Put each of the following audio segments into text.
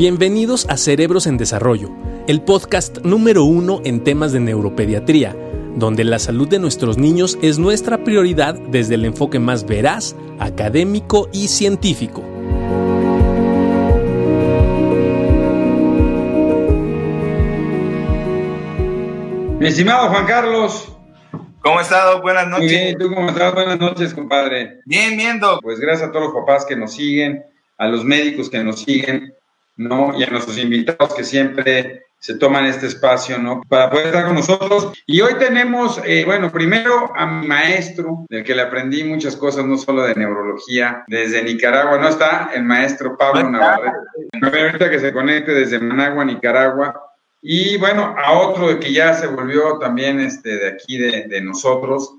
Bienvenidos a Cerebros en Desarrollo, el podcast número uno en temas de neuropediatría, donde la salud de nuestros niños es nuestra prioridad desde el enfoque más veraz, académico y científico. Mi estimado Juan Carlos. ¿Cómo has estado? Buenas noches. Muy bien, ¿tú cómo estás? Buenas noches, compadre. Bien, viendo. Pues gracias a todos los papás que nos siguen, a los médicos que nos siguen, ¿no? Y a nuestros invitados que siempre se toman este espacio, ¿no? Para poder estar con nosotros. Y hoy tenemos, eh, bueno, primero a mi maestro, del que le aprendí muchas cosas, no solo de neurología, desde Nicaragua, ¿no? Está el maestro Pablo Navarrete. Ahorita que se conecte desde Managua, Nicaragua. Y bueno, a otro que ya se volvió también este, de aquí de, de nosotros,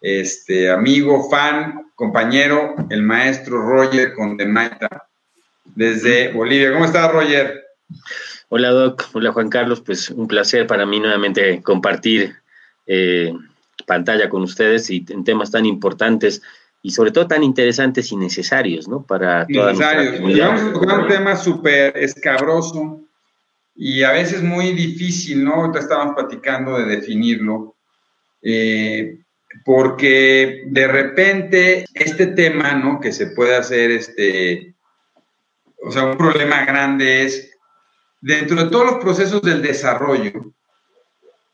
este amigo, fan, compañero, el maestro Roger Condemaita, desde Bolivia. ¿Cómo estás, Roger? Hola, Doc. Hola, Juan Carlos. Pues un placer para mí nuevamente compartir eh, pantalla con ustedes y en temas tan importantes y sobre todo tan interesantes y necesarios, ¿no? Para toda Necesarios. Y vamos a tocar un tema súper escabroso y a veces muy difícil, ¿no? Ahorita estábamos platicando de definirlo, eh, porque de repente este tema, ¿no? Que se puede hacer, este, o sea, un problema grande es, dentro de todos los procesos del desarrollo,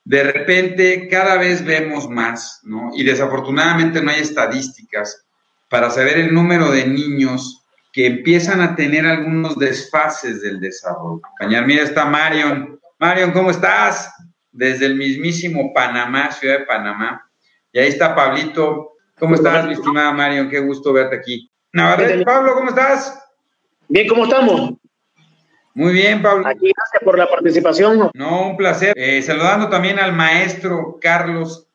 de repente cada vez vemos más, ¿no? Y desafortunadamente no hay estadísticas para saber el número de niños que empiezan a tener algunos desfases del desarrollo. Cañar, mira, está Marion. Marion, ¿cómo estás? Desde el mismísimo Panamá, ciudad de Panamá. Y ahí está Pablito. ¿Cómo estás, mi estimada Marion? Qué gusto verte aquí. Navarrete, Pablo, ¿cómo estás? Bien, ¿cómo estamos? Muy bien, Pablo. Aquí, gracias por la participación. No, un placer. Eh, saludando también al maestro Carlos,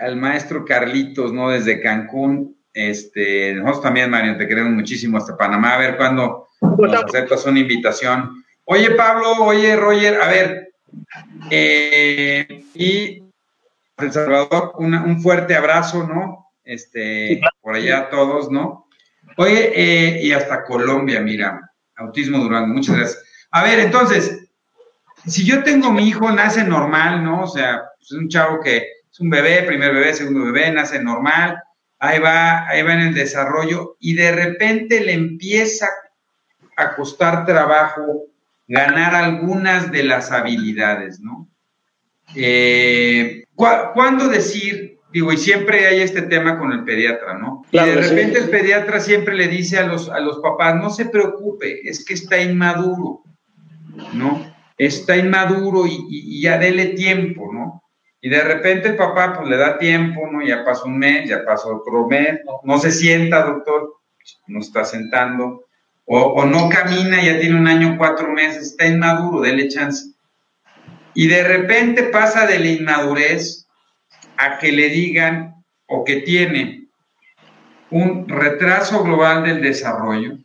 al maestro Carlitos, ¿no? Desde Cancún. Este, nosotros también, Mario, te queremos muchísimo hasta Panamá. A ver cuándo nos aceptas una invitación. Oye, Pablo, oye, Roger, a ver, eh, y El Salvador, una, un fuerte abrazo, ¿no? Este, Sí, claro. por allá todos, ¿no? Oye, eh, y hasta Colombia, mira, Autismo Durango, muchas gracias. A ver, entonces, si yo tengo mi hijo, nace normal, ¿no? O sea, es un chavo que es un bebé, primer bebé, segundo bebé, nace normal, ahí va, ahí va en el desarrollo, y de repente le empieza a costar trabajo ganar algunas de las habilidades, ¿no? Eh, ¿cu- ¿Cuándo decir, digo, y siempre hay este tema con el pediatra, ¿no? Claro, y de sí. repente el pediatra siempre le dice a los, a los papás, no se preocupe, es que está inmaduro, ¿no? Está inmaduro y, y- y ya dele tiempo, ¿no? Y de repente el papá pues le da tiempo, ¿no? Ya pasó un mes, ya pasó otro mes, no, no se sienta, doctor, no está sentando, o, o no camina, ya tiene un año, cuatro meses, está inmaduro, dele chance. Y de repente pasa de la inmadurez a que le digan o que tiene un retraso global del desarrollo,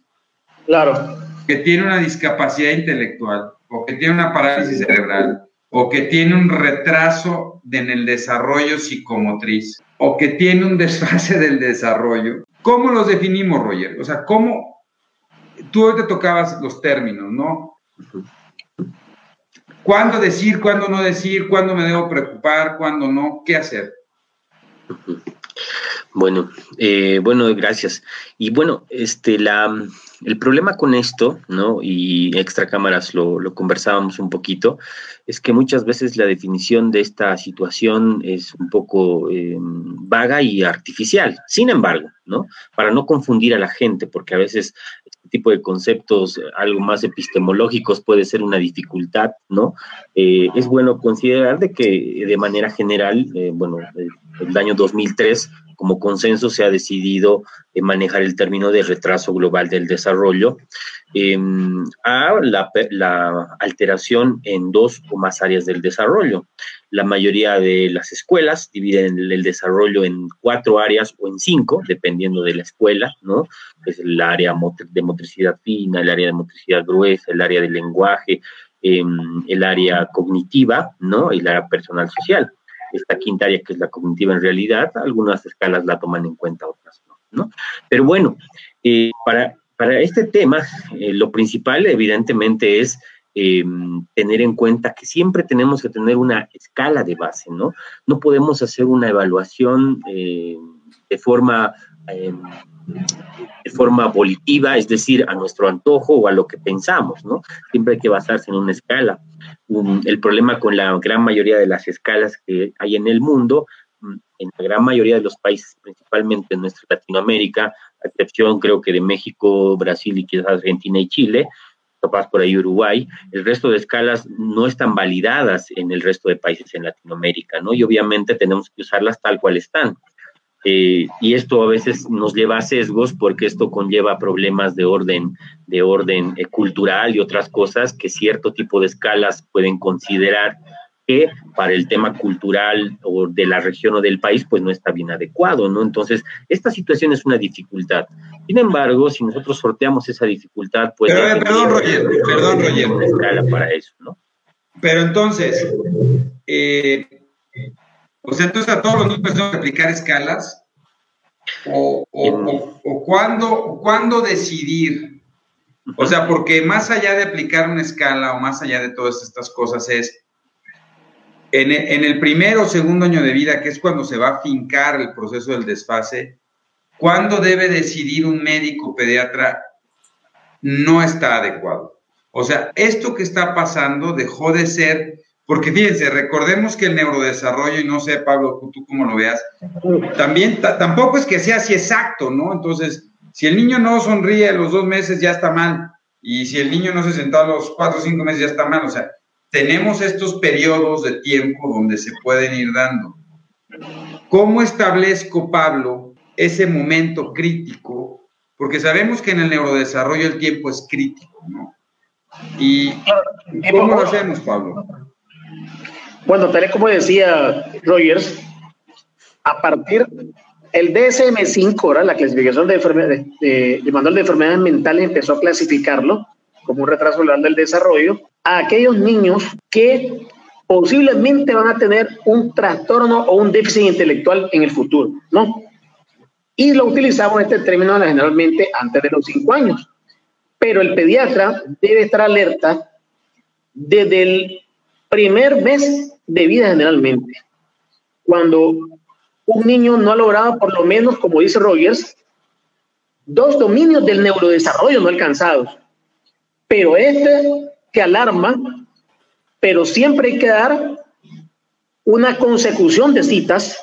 Claro, que tiene una discapacidad intelectual, o que tiene una parálisis cerebral, o que tiene un retraso en el desarrollo psicomotriz, o que tiene un desfase del desarrollo. ¿Cómo los definimos, Roger? O sea, ¿cómo? Tú hoy te tocabas los términos, ¿no? ¿Cuándo decir, cuándo no decir, cuándo me debo preocupar, cuándo no? ¿Qué hacer? Bueno, eh, bueno, gracias. Y bueno, este, la, el problema con esto, ¿no? Y extra cámaras lo, lo conversábamos un poquito, es que muchas veces la definición de esta situación es un poco eh, vaga y artificial. Sin embargo, ¿no? Para no confundir a la gente, porque a veces tipo de conceptos, eh, algo más epistemológicos, puede ser una dificultad, ¿no? Eh, es bueno considerar de que de manera general, eh, bueno, eh, el año 2003 como consenso se ha decidido eh, manejar el término de retraso global del desarrollo eh, a la, la alteración en dos o más áreas del desarrollo. La mayoría de las escuelas dividen el, el desarrollo en cuatro áreas o en cinco, dependiendo de la escuela, ¿no? Es el área de motricidad fina, el área de motricidad gruesa, el área del lenguaje, eh, el área cognitiva, ¿no? Y la área personal social esta quinta área que es la cognitiva en realidad, algunas escalas la toman en cuenta, otras no. ¿no? Pero bueno, eh, para para este tema, eh, lo principal evidentemente es em, tener en cuenta que siempre tenemos que tener una escala de base, ¿no? No podemos hacer una evaluación eh, de forma em, de forma volitiva, es decir, a nuestro antojo o a lo que pensamos, ¿no? Siempre hay que basarse en una escala. el problema con la gran mayoría de las escalas que hay en el mundo, mm, en la gran mayoría de los países, principalmente en nuestra Latinoamérica, a excepción creo que de México, Brasil y quizás Argentina y Chile, capaz por ahí Uruguay, el resto de escalas no están validadas en el resto de países en Latinoamérica, ¿no? Y obviamente tenemos que usarlas tal cual están. Eh, y esto a veces nos lleva a sesgos porque esto conlleva problemas de orden, de orden eh, cultural y otras cosas que cierto tipo de escalas pueden considerar que para el tema cultural o de la región o del país, pues no está bien adecuado, ¿no? Entonces, esta situación es una dificultad. Sin embargo, si nosotros sorteamos esa dificultad, pues... Pero, perdón, Roger, perdón, Roger. Escala para eso, ¿no? Pero entonces, eh, o sea, entonces a todos los niños tenemos que aplicar escalas. O, o, o, cuándo, decidir. O sea, porque más allá de aplicar una escala o más allá de todas estas cosas es, en el, en el primer o segundo año de vida, que es cuando se va a fincar el proceso del desfase, ¿cuándo debe decidir un médico pediatra? No está adecuado. O sea, esto que está pasando dejó de ser porque fíjense, recordemos que el neurodesarrollo, y no sé, Pablo, tú cómo lo veas, también tampoco es que sea así exacto, ¿no? Entonces, si el niño no sonríe a los dos meses, ya está mal. Y si el niño no se sentó a los cuatro o cinco meses, ya está mal. O sea, tenemos estos periodos de tiempo donde se pueden ir dando. ¿Cómo establezco, Pablo, ese momento crítico? Porque sabemos que en el neurodesarrollo el tiempo es crítico, ¿no? ¿Y cómo lo hacemos, Pablo? Bueno, tal y como decía Rogers, a partir el DSM-5, ahora la clasificación de, enfermedades, de, manual de enfermedades mentales empezó a clasificarlo como un retraso del desarrollo a aquellos niños que posiblemente van a tener un trastorno o un déficit intelectual en el futuro, ¿no? Y lo utilizamos este término generalmente antes de los cinco años. Pero el pediatra debe estar alerta desde el primer mes de vida generalmente. Cuando un niño no ha logrado, por lo menos, como dice Rogers, dos dominios del neurodesarrollo no alcanzados. Pero este que alarma, pero siempre hay que dar una consecución de citas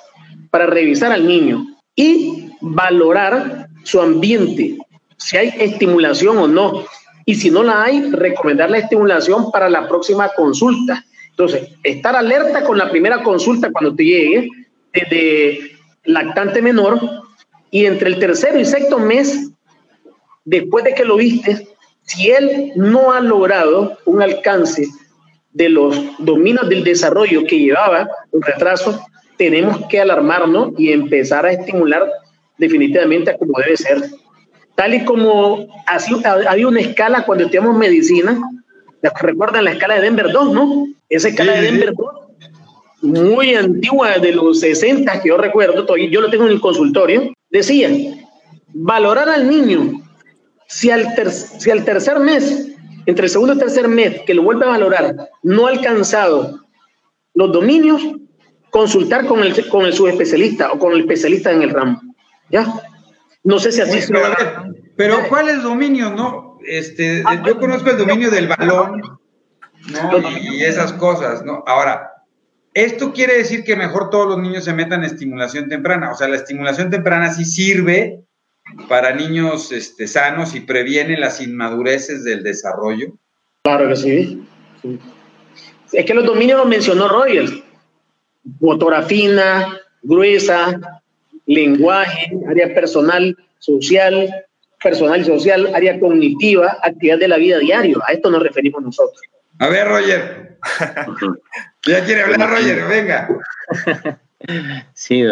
para revisar al niño y valorar su ambiente, si hay estimulación o no. Y si no la hay, recomendar la estimulación para la próxima consulta. Entonces, estar alerta con la primera consulta cuando te llegue, desde lactante menor, y entre el tercero y sexto mes, después de que lo viste, si él no ha logrado un alcance de los dominios del desarrollo que llevaba un retraso, tenemos que alarmarnos y empezar a estimular definitivamente a como debe ser. Tal y como había una escala cuando estudiamos medicina, recuerdan la escala de Denver 2, ¿no? Esa escala de Denver 2, muy antigua, de los 60 que yo recuerdo, yo lo tengo en el consultorio, decía, valorar al niño, si al, si al tercer mes, entre el segundo y tercer mes, que lo vuelve a valorar, no ha alcanzado los dominios, consultar con el, con el subespecialista o con el especialista en el ramo. ¿Ya? No sé si así se Pero, pero ¿cuáles dominios, no? Este, ah, yo conozco el dominio del balón, ¿no? Y, esas cosas, ¿no? Ahora, esto quiere decir que mejor todos los niños se metan en estimulación temprana. O sea, la estimulación temprana sí sirve para niños este, sanos y previene las inmadureces del desarrollo. Claro que sí. Es que los dominios los mencionó Royal. Motora fina, gruesa, lenguaje, área personal, social, personal y social, área cognitiva, actividad de la vida diaria. A esto nos referimos nosotros. A ver, Roger. ya quiere hablar, Roger, venga. Sí,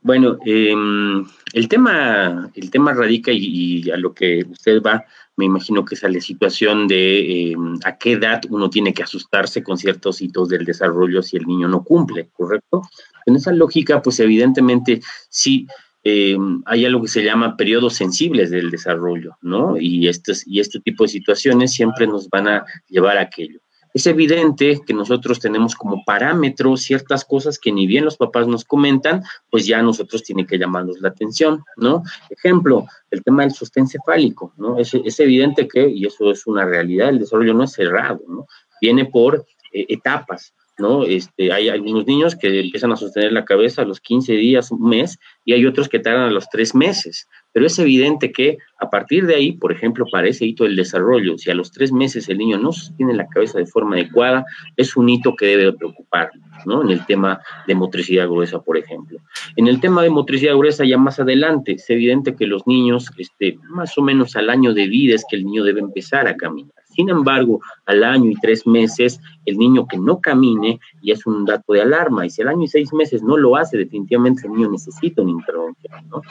bueno, em, el tema, el tema radica y, a lo que usted va, me imagino que es a la situación de em, a qué edad uno tiene que asustarse con ciertos hitos del desarrollo si el niño no cumple, ¿correcto? En esa lógica, pues evidentemente sí eh, hay algo que se llama periodos sensibles del desarrollo, ¿no? Y, y este tipo de situaciones siempre nos van a llevar a aquello. Es evidente que nosotros tenemos como parámetro ciertas cosas que ni bien los papás nos comentan, pues ya a nosotros tiene que llamarnos la atención, ¿no? Ejemplo, el tema del sostén cefálico, ¿no? Es, es evidente que, y eso es una realidad, el desarrollo no es cerrado, ¿no? Viene por eh, etapas. ¿No? Este, hay algunos niños que empiezan a sostener la cabeza a los 15 días, un mes, y hay otros que tardan a los tres meses. Pero es evidente que a partir de ahí, por ejemplo, para ese hito del desarrollo, si a los tres meses el niño no sostiene la cabeza de forma adecuada, es un hito que debe preocupar, ¿no? En el tema de motricidad gruesa, por ejemplo. En el tema de motricidad gruesa, ya más adelante, es evidente que los niños, este, más o menos al año de vida, es que el niño debe empezar a caminar. Sin embargo, al año y tres meses, el niño que no camine y es un dato de alarma. Y si al año y seis meses no lo hace, definitivamente el niño necesita una intervención. ¿no?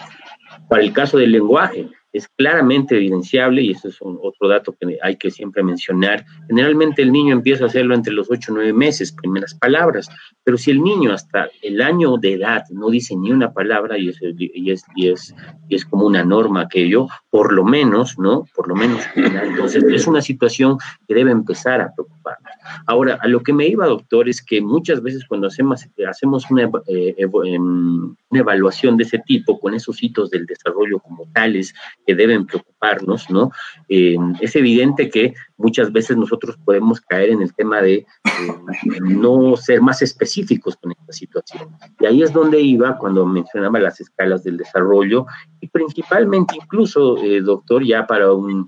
Para el caso del lenguaje, es claramente evidenciable, y eso es otro dato que hay que siempre mencionar, generalmente el niño empieza a hacerlo entre los 8 o 9 meses, primeras palabras, pero si el niño hasta el año de edad no dice ni una palabra, y es, y es, y es, y es como una norma aquello, por lo menos, ¿no? Por lo menos, entonces es una situación que debe empezar a preocuparnos. Ahora, a lo que me iba, doctor, es que muchas veces cuando hacemos, hacemos una, eh, em, una evaluación de ese tipo, con esos hitos del desarrollo como tales, que deben preocuparnos, ¿no? Eh, es evidente que muchas veces nosotros podemos caer en el tema de eh, no ser más específicos con esta situación. Y ahí es donde iba cuando mencionaba las escalas del desarrollo y principalmente incluso, eh, doctor, ya para un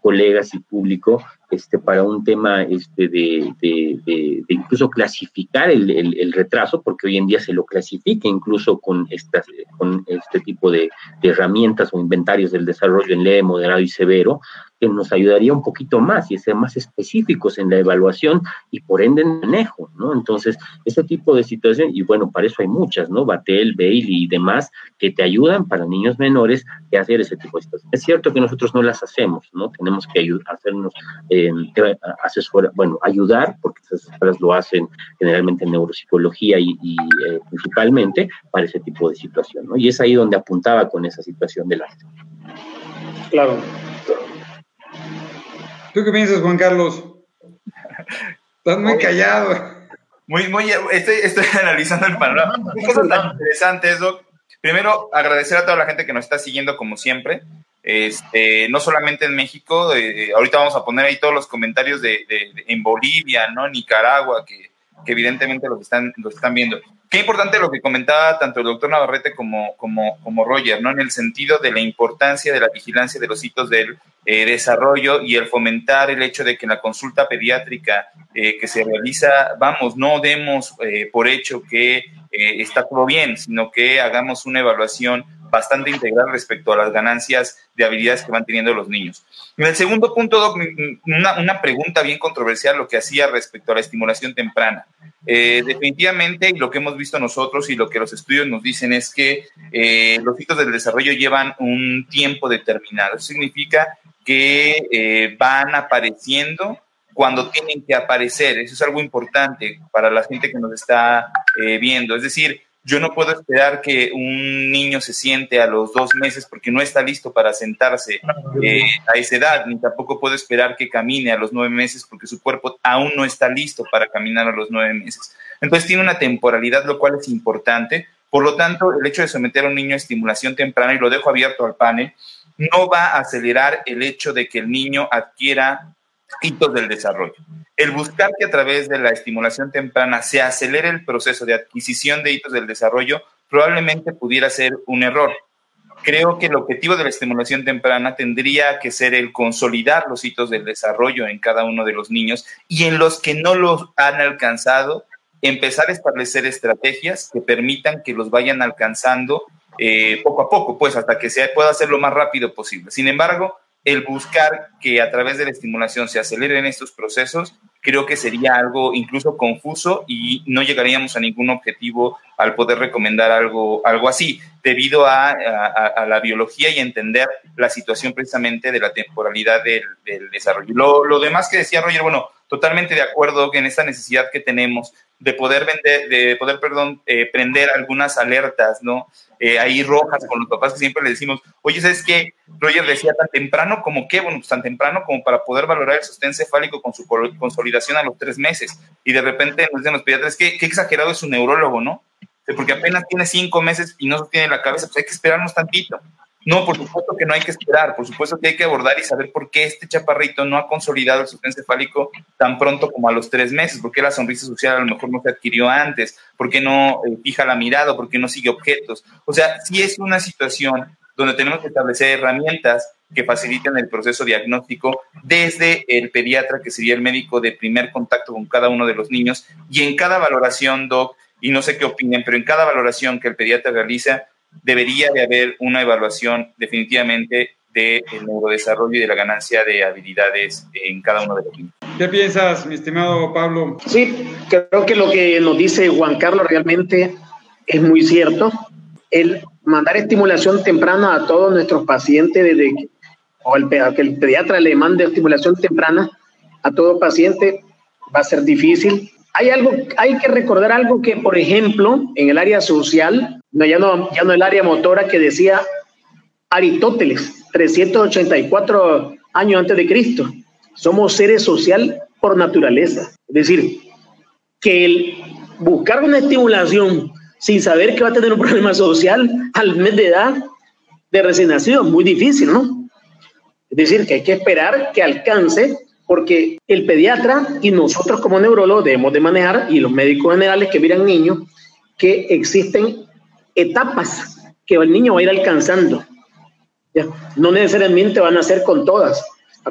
colegas y público, este, para un tema este, de, de, incluso clasificar el, el, retraso, porque hoy en día se lo clasifica incluso con, estas, con este tipo de, herramientas o inventarios del desarrollo en leve, moderado y severo, que nos ayudaría un poquito más y ser más específicos en la evaluación y por ende en manejo, ¿no? Entonces, ese tipo de situación, y bueno, para eso hay muchas, ¿no? Batel, Bailey y demás, que te ayudan para niños menores que hacer ese tipo de situaciones. Es cierto que nosotros no las hacemos, ¿no? Tenemos que hacernos, eh, asesor, bueno, ayudar, porque esas escuelas lo hacen generalmente en neuropsicología y, eh, principalmente para ese tipo de situación, ¿no? Y es ahí donde apuntaba con esa situación de la... Claro. ¿Tú qué piensas, Juan Carlos? Estás muy callado. Muy, muy, estoy, estoy analizando el panorama. Cosas tan interesantes, Doc. Primero, agradecer a toda la gente que nos está siguiendo como siempre. Este, no solamente en México, eh, ahorita vamos a poner ahí todos los comentarios de, en Bolivia, ¿no? Nicaragua, que, que evidentemente los están, los están viendo. Qué importante lo que comentaba tanto el doctor Navarrete como, como, como Roger, ¿no? En el sentido de la importancia de la vigilancia de los hitos del eh, desarrollo y el fomentar el hecho de que en la consulta pediátrica eh, que se realiza, vamos, no demos eh, por hecho que está todo bien, sino que hagamos una evaluación bastante integral respecto a las ganancias de habilidades que van teniendo los niños. En el segundo punto, Doc, una, pregunta bien controversial lo que hacía respecto a la estimulación temprana. Eh, definitivamente, lo que hemos visto nosotros y lo que los estudios nos dicen es que eh, los hitos del desarrollo llevan un tiempo determinado. Eso significa que eh, van apareciendo cuando tienen que aparecer. Eso es algo importante para la gente que nos está viendo. Es decir, yo no puedo esperar que un niño se siente a los dos meses porque no está listo para sentarse eh, a esa edad, ni tampoco puedo esperar que camine a los nueve meses porque su cuerpo aún no está listo para caminar a los nueve meses. Entonces tiene una temporalidad, lo cual es importante. Por lo tanto, el hecho de someter a un niño a estimulación temprana, y lo dejo abierto al panel, no va a acelerar el hecho de que el niño adquiera hitos del desarrollo. El buscar que a través de la estimulación temprana se acelere el proceso de adquisición de hitos del desarrollo probablemente pudiera ser un error. Creo que el objetivo de la estimulación temprana tendría que ser el consolidar los hitos del desarrollo en cada uno de los niños y en los que no los han alcanzado, empezar a establecer estrategias que permitan que los vayan alcanzando eh, poco a poco, pues hasta que se pueda hacer lo más rápido posible. Sin embargo, el buscar que a través de la estimulación se aceleren estos procesos, creo que sería algo incluso confuso y no llegaríamos a ningún objetivo al poder recomendar algo, algo así, debido a, la biología y entender la situación precisamente de la temporalidad del, desarrollo. Lo, lo demás que decía Roger, bueno, totalmente de acuerdo en esta necesidad que tenemos de poder vender, de poder, perdón, eh, prender algunas alertas, ¿no? Eh, ahí rojas con los papás que siempre le decimos, oye, ¿sabes qué? Roger decía tan temprano como qué, bueno, pues tan temprano como para poder valorar el sostén cefálico con su consolidación a los tres meses. Y de repente nos dicen los pediatras, qué, qué exagerado es su neurólogo, ¿no? Porque apenas tiene cinco meses y no tiene la cabeza, pues hay que esperarnos tantito. No, por supuesto que no hay que esperar, por supuesto que hay que abordar y saber por qué este chaparrito no ha consolidado el sostén cefálico tan pronto como a los tres meses, por qué la sonrisa social a lo mejor no se adquirió antes, por qué no eh, fija la mirada, por qué no sigue objetos. O sea, sí es una situación donde tenemos que establecer herramientas que faciliten el proceso diagnóstico desde el pediatra, que sería el médico de primer contacto con cada uno de los niños, y en cada valoración, Doc, y no sé qué opinen, pero en cada valoración que el pediatra realiza, debería de haber una evaluación definitivamente del neurodesarrollo y de la ganancia de habilidades en cada uno de los niños. ¿Qué piensas, mi estimado Pablo? Sí, creo que lo que nos dice Juan Carlos realmente es muy cierto. El mandar estimulación temprana a todos nuestros pacientes desde que, o el, que el pediatra le mande estimulación temprana a todo paciente va a ser difícil. Hay algo, hay que recordar algo que, por ejemplo, en el área social, no, ya, no, ya no el área motora que decía Aristóteles, 384 años antes de Cristo. Somos seres social por naturaleza. Es decir, que el buscar una estimulación sin saber que va a tener un problema social al mes de edad de recién nacido es muy difícil, ¿no? Es decir, que hay que esperar que alcance porque el pediatra y nosotros como neurólogos debemos de manejar, y los médicos generales que miran niños, que existen etapas que el niño va a ir alcanzando. No necesariamente van a ser con todas,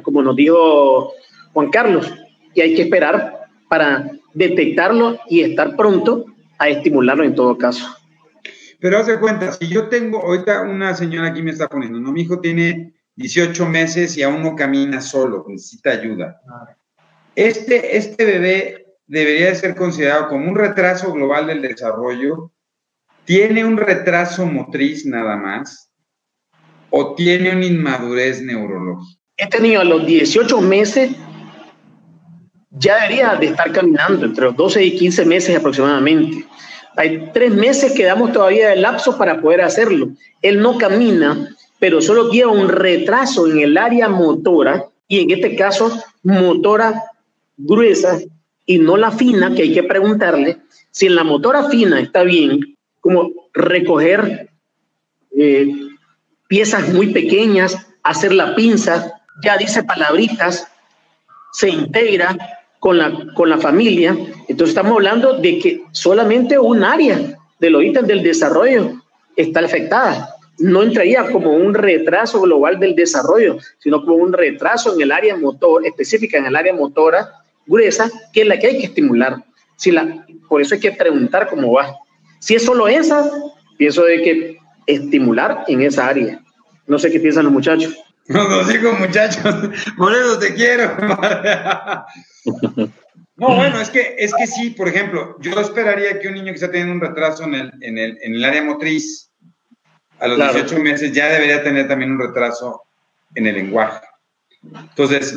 como nos dijo Juan Carlos, y hay que esperar para detectarlo y estar pronto a estimularlo en todo caso. Pero haz de cuenta, si yo tengo, ahorita una señora aquí me está poniendo, ¿no? Mi hijo tiene 18 meses y aún no camina solo, necesita ayuda. Este, este bebé debería de ser considerado como un retraso global del desarrollo ¿Tiene un retraso motriz nada más o tiene una inmadurez neurológica? Este niño a los 18 meses ya debería de estar caminando, entre los 12 y 15 meses aproximadamente. Hay tres meses que damos todavía de lapso para poder hacerlo. Él no camina, pero solo lleva un retraso en el área motora y en este caso motora gruesa y no la fina, que hay que preguntarle si en la motora fina está bien, como recoger eh, piezas muy pequeñas, hacer la pinza, ya dice palabritas, se integra con la, con la familia. Entonces estamos hablando de que solamente un área de los ítems del desarrollo está afectada. No entraría como un retraso global del desarrollo, sino como un retraso en el área motor, específica en el área motora gruesa, que es la que hay que estimular. Si la, por eso hay que preguntar cómo va. Si es solo esa, pienso de que estimular en esa área. No sé qué piensan los muchachos. No, no digo muchachos, por eso te quiero. No, bueno, es que, es que sí, por ejemplo, yo esperaría que un niño que está teniendo un retraso en el, en el, en el área motriz, a los 18 meses ya debería tener también un retraso en el lenguaje. Entonces,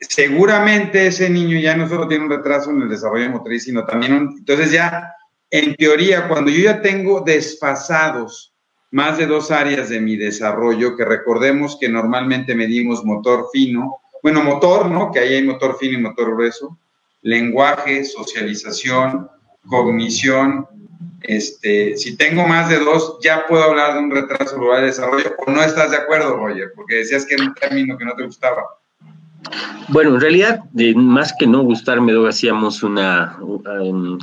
seguramente ese niño ya no solo tiene un retraso en el desarrollo motriz, sino también un, entonces ya en teoría, cuando yo ya tengo desfasados más de dos áreas de mi desarrollo, que recordemos que normalmente medimos motor fino, bueno, motor, ¿no? Que ahí hay motor fino y motor grueso, lenguaje, socialización, cognición. Este, si tengo más de dos, ya puedo hablar de un retraso global de desarrollo, o no estás de acuerdo, Roger, porque decías que era un término que no te gustaba. Bueno, en realidad, más que no gustarme, hacíamos una, um,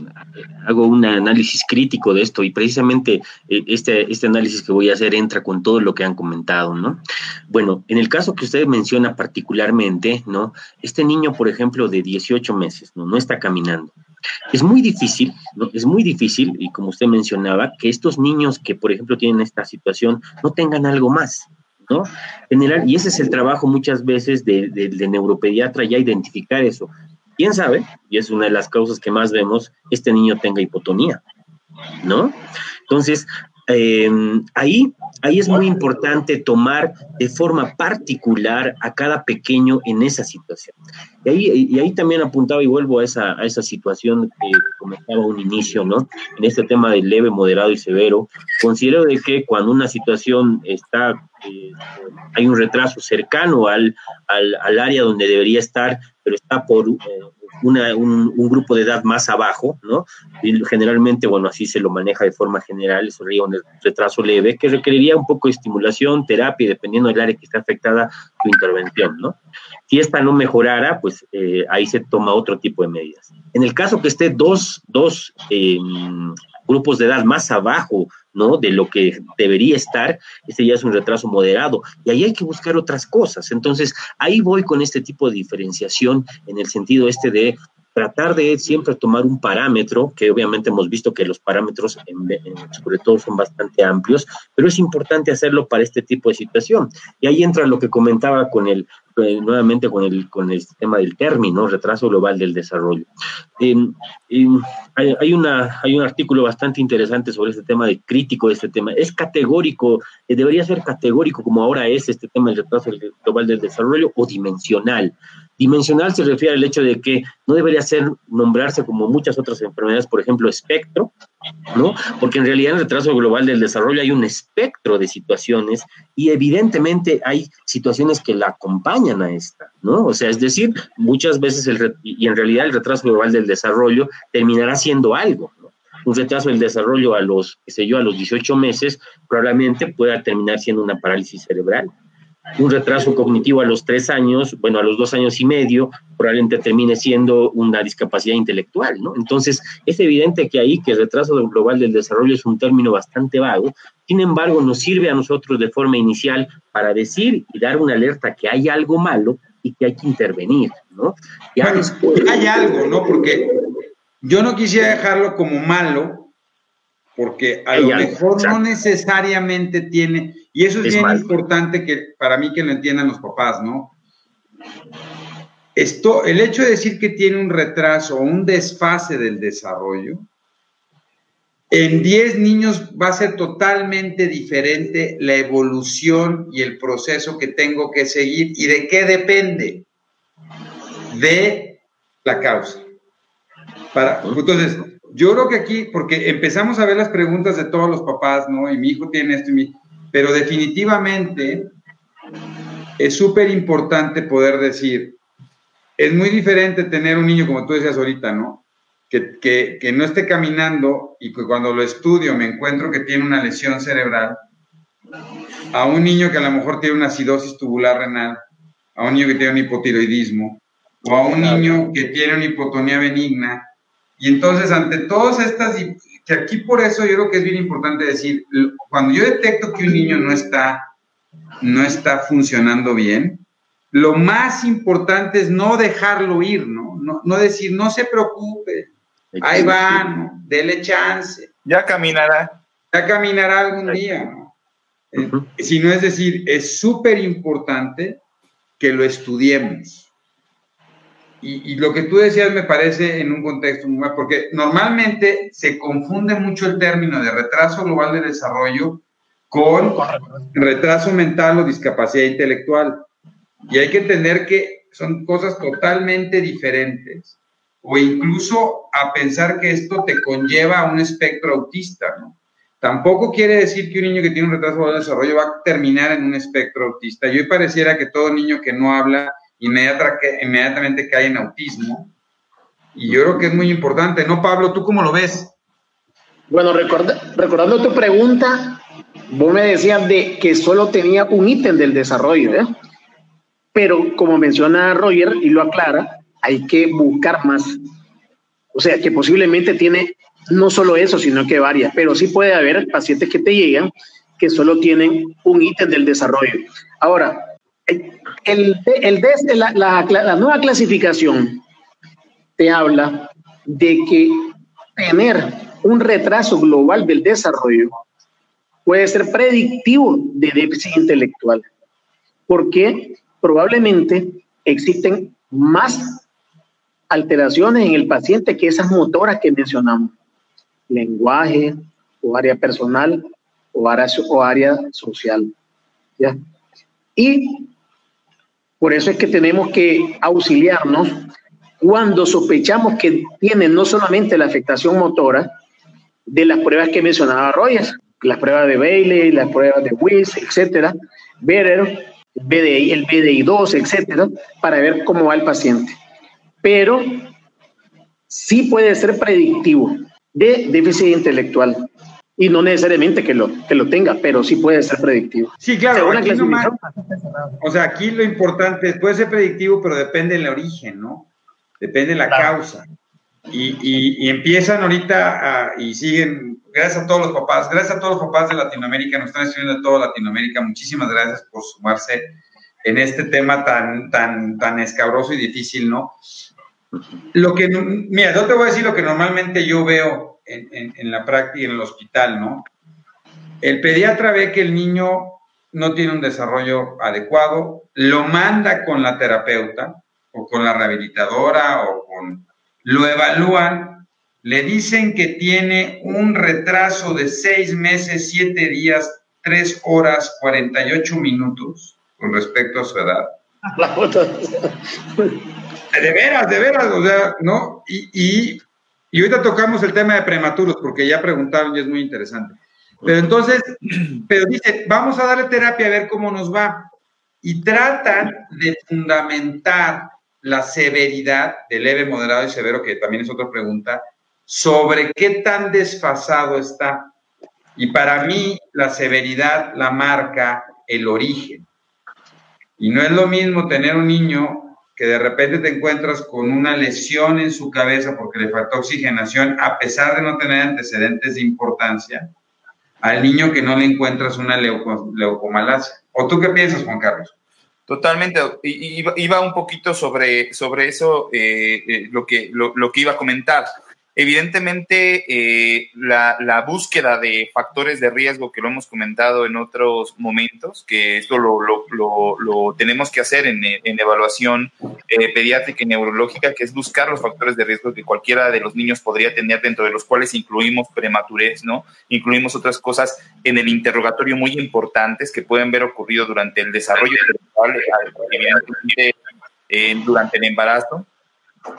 hago un análisis crítico de esto y precisamente eh, este, este análisis que voy a hacer entra con todo lo que han comentado, ¿no? Bueno, en el caso que usted menciona particularmente, ¿no? Este niño, por ejemplo, de 18 meses, ¿no? No está caminando. Es muy difícil. Es muy difícil, y como usted mencionaba, que estos niños que, por ejemplo, tienen esta situación no tengan algo más, ¿no? General, y ese es el trabajo muchas veces de, de, neuropediatra, ya identificar eso. ¿Quién sabe? Y es una de las causas que más vemos, este niño tenga hipotonía, ¿no? Entonces, eh, ahí, ahí es muy importante tomar de forma particular a cada pequeño en esa situación. Y ahí, y ahí también apuntaba y vuelvo a esa, a esa situación que comentaba un inicio, ¿no? En este tema de leve, moderado y severo, considero de que cuando una situación está, eh, hay un retraso cercano al, al, al, área donde debería estar, pero está por eh, un, un, grupo de edad más abajo, ¿no? Y generalmente, bueno, así se lo maneja de forma general, sería un retraso leve que requeriría un poco de estimulación, terapia, dependiendo del área que está afectada, su intervención, ¿no? Si esta no mejorara, pues eh, ahí se toma otro tipo de medidas. En el caso que esté dos, dos eh, grupos de edad más abajo, ¿no? De lo que debería estar, este ya es un retraso moderado. Y ahí hay que buscar otras cosas. Entonces, ahí voy con este tipo de diferenciación en el sentido este de tratar de siempre tomar un parámetro, que obviamente hemos visto que los parámetros sobre todo son bastante amplios, pero es importante hacerlo para este tipo de situación. Y ahí entra lo que comentaba con el, eh, nuevamente con el, con el tema del término, retraso global del desarrollo. Eh, eh, hay, hay, una, hay un artículo bastante interesante sobre este tema de crítico de este tema. Es categórico, debería ser categórico como ahora es este tema del retraso global del desarrollo o dimensional. Dimensional se refiere al hecho de que no debería ser nombrarse como muchas otras enfermedades, por ejemplo, espectro, ¿no? Porque en realidad en el retraso global del desarrollo hay un espectro de situaciones y evidentemente hay situaciones que la acompañan a esta, ¿no? O sea, es decir, muchas veces el y en realidad el retraso global del desarrollo terminará siendo algo, ¿no? Un retraso del desarrollo a los, qué sé yo, a los 18 meses probablemente pueda terminar siendo una parálisis cerebral un retraso cognitivo a los tres años, bueno, a los dos años y medio, probablemente termine siendo una discapacidad intelectual, ¿no? Entonces, es evidente que ahí que el retraso global del desarrollo es un término bastante vago, sin embargo, nos sirve a nosotros de forma inicial para decir y dar una alerta que hay algo malo y que hay que intervenir, ¿no? Ya bueno, después... Hay algo, ¿no? Porque yo no quisiera dejarlo como malo, porque a lo mejor no necesariamente tiene, y eso es, es bien mal. importante que para mí que lo entiendan los papás, ¿no? Esto, el hecho de decir que tiene un retraso o un desfase del desarrollo, en 10 niños va a ser totalmente diferente la evolución y el proceso que tengo que seguir. ¿Y de qué depende? De la causa. Para, entonces, yo creo que aquí, porque empezamos a ver las preguntas de todos los papás, ¿no? Y mi hijo tiene esto y mi... Pero definitivamente es súper importante poder decir, es muy diferente tener un niño, como tú decías ahorita, ¿no? Que, que, que, no esté caminando y que cuando lo estudio me encuentro que tiene una lesión cerebral, a un niño que a lo mejor tiene una acidosis tubular renal, a un niño que tiene un hipotiroidismo, o a un niño que tiene una hipotonía benigna, y entonces, ante todas estas, y que aquí por eso yo creo que es bien importante decir, cuando yo detecto que un niño no está, no está funcionando bien, lo más importante es no dejarlo ir, ¿no? No, no decir, no se preocupe, ahí va, ¿no? dele chance. Ya caminará. Ya caminará algún día, ¿no? Uh -huh. si no es decir, es súper importante que lo estudiemos. Y, y, lo que tú decías me parece en un contexto muy mal, porque normalmente se confunde mucho el término de retraso global de desarrollo con retraso mental o discapacidad intelectual. Y hay que entender que son cosas totalmente diferentes. O incluso a pensar que esto te conlleva a un espectro autista, ¿no? Tampoco quiere decir que un niño que tiene un retraso de desarrollo va a terminar en un espectro autista. Yo pareciera que todo niño que no habla inmediatamente cae en autismo. Y yo creo que es muy importante, ¿no, Pablo? ¿Tú cómo lo ves? Bueno, recorda, recordando tu pregunta, vos me decías de que solo tenía un ítem del desarrollo, ¿eh? Pero como menciona Roger y lo aclara, hay que buscar más. O sea, que posiblemente tiene no solo eso, sino que varias, pero sí puede haber pacientes que te llegan que solo tienen un ítem del desarrollo. Ahora, el, el, el la, la, la, nueva clasificación te habla de que tener un retraso global del desarrollo puede ser predictivo de déficit intelectual, porque probablemente existen más alteraciones en el paciente que esas motoras que mencionamos, lenguaje o área personal, o área, o área social. ¿ya? Y por eso es que tenemos que auxiliarnos cuando sospechamos que tienen no solamente la afectación motora de las pruebas que mencionaba Rogers, las pruebas de Bailey, las pruebas de WIS, etcétera, el BDI, el BDI2, etcétera, para ver cómo va el paciente. Pero sí puede ser predictivo de déficit intelectual y no necesariamente que lo, que lo tenga, pero sí puede ser predictivo. Sí, claro. o sea, aquí lo importante es, puede ser predictivo, pero depende del origen, ¿no? Depende de la causa. Y, y, empiezan ahorita y siguen, gracias a todos los papás, gracias a todos los papás de Latinoamérica, nos están escribiendo de toda Latinoamérica, muchísimas gracias por sumarse en este tema tan, tan, tan escabroso y difícil, ¿no? Lo que, mira, yo te voy a decir lo que normalmente yo veo en, en, la práctica en el hospital, ¿no? El pediatra ve que el niño no tiene un desarrollo adecuado, lo manda con la terapeuta o con la rehabilitadora o con... Lo evalúan, le dicen que tiene un retraso de seis meses, siete días, tres horas, 48 minutos con respecto a su edad. De veras, de veras, o sea, ¿no? Y, y, y ahorita tocamos el tema de prematuros, porque ya preguntaron y es muy interesante. Pero entonces, pero dice, vamos a darle terapia a ver cómo nos va. Y tratan de fundamentar la severidad de leve, moderado y severo, que también es otra pregunta, sobre qué tan desfasado está. Y para mí, la severidad la marca el origen. Y no es lo mismo tener un niño que de repente te encuentras con una lesión en su cabeza porque le faltó oxigenación, a pesar de no tener antecedentes de importancia, al niño que no le encuentras una leucomalacia. ¿O tú qué piensas, Juan Carlos? Totalmente. Iba, un poquito sobre, sobre eso, eh, eh, lo, que, lo, que iba a comentar. Evidentemente, eh, la, búsqueda de factores de riesgo, que lo hemos comentado en otros momentos, que esto lo, lo, tenemos que hacer en, en evaluación eh, pediátrica y neurológica, que es buscar los factores de riesgo que cualquiera de los niños podría tener, dentro de los cuales incluimos prematurez, ¿no? Incluimos otras cosas en el interrogatorio muy importantes que pueden ver ocurrido durante el desarrollo eh, durante el embarazo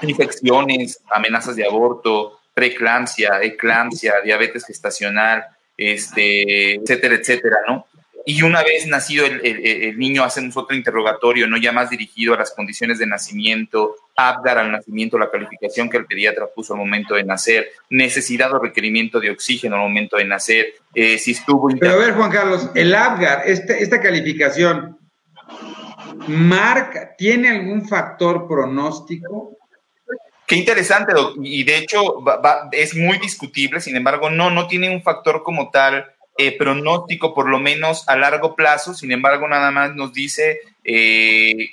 infecciones, amenazas de aborto, preeclampsia, eclampsia, diabetes gestacional, este, etcétera, etcétera, ¿no? Y una vez nacido el, niño, hacemos otro interrogatorio, no ya más dirigido a las condiciones de nacimiento, Apgar al nacimiento, la calificación que el pediatra puso al momento de nacer, necesidad o requerimiento de oxígeno al momento de nacer, eh, si estuvo... Pero a ver, Juan Carlos, el Apgar, este, esta calificación, marca, ¿tiene algún factor pronóstico? Qué interesante, y de hecho es muy discutible, sin embargo, no, no tiene un factor como tal eh, pronóstico, por lo menos a largo plazo, sin embargo, nada más nos dice, eh,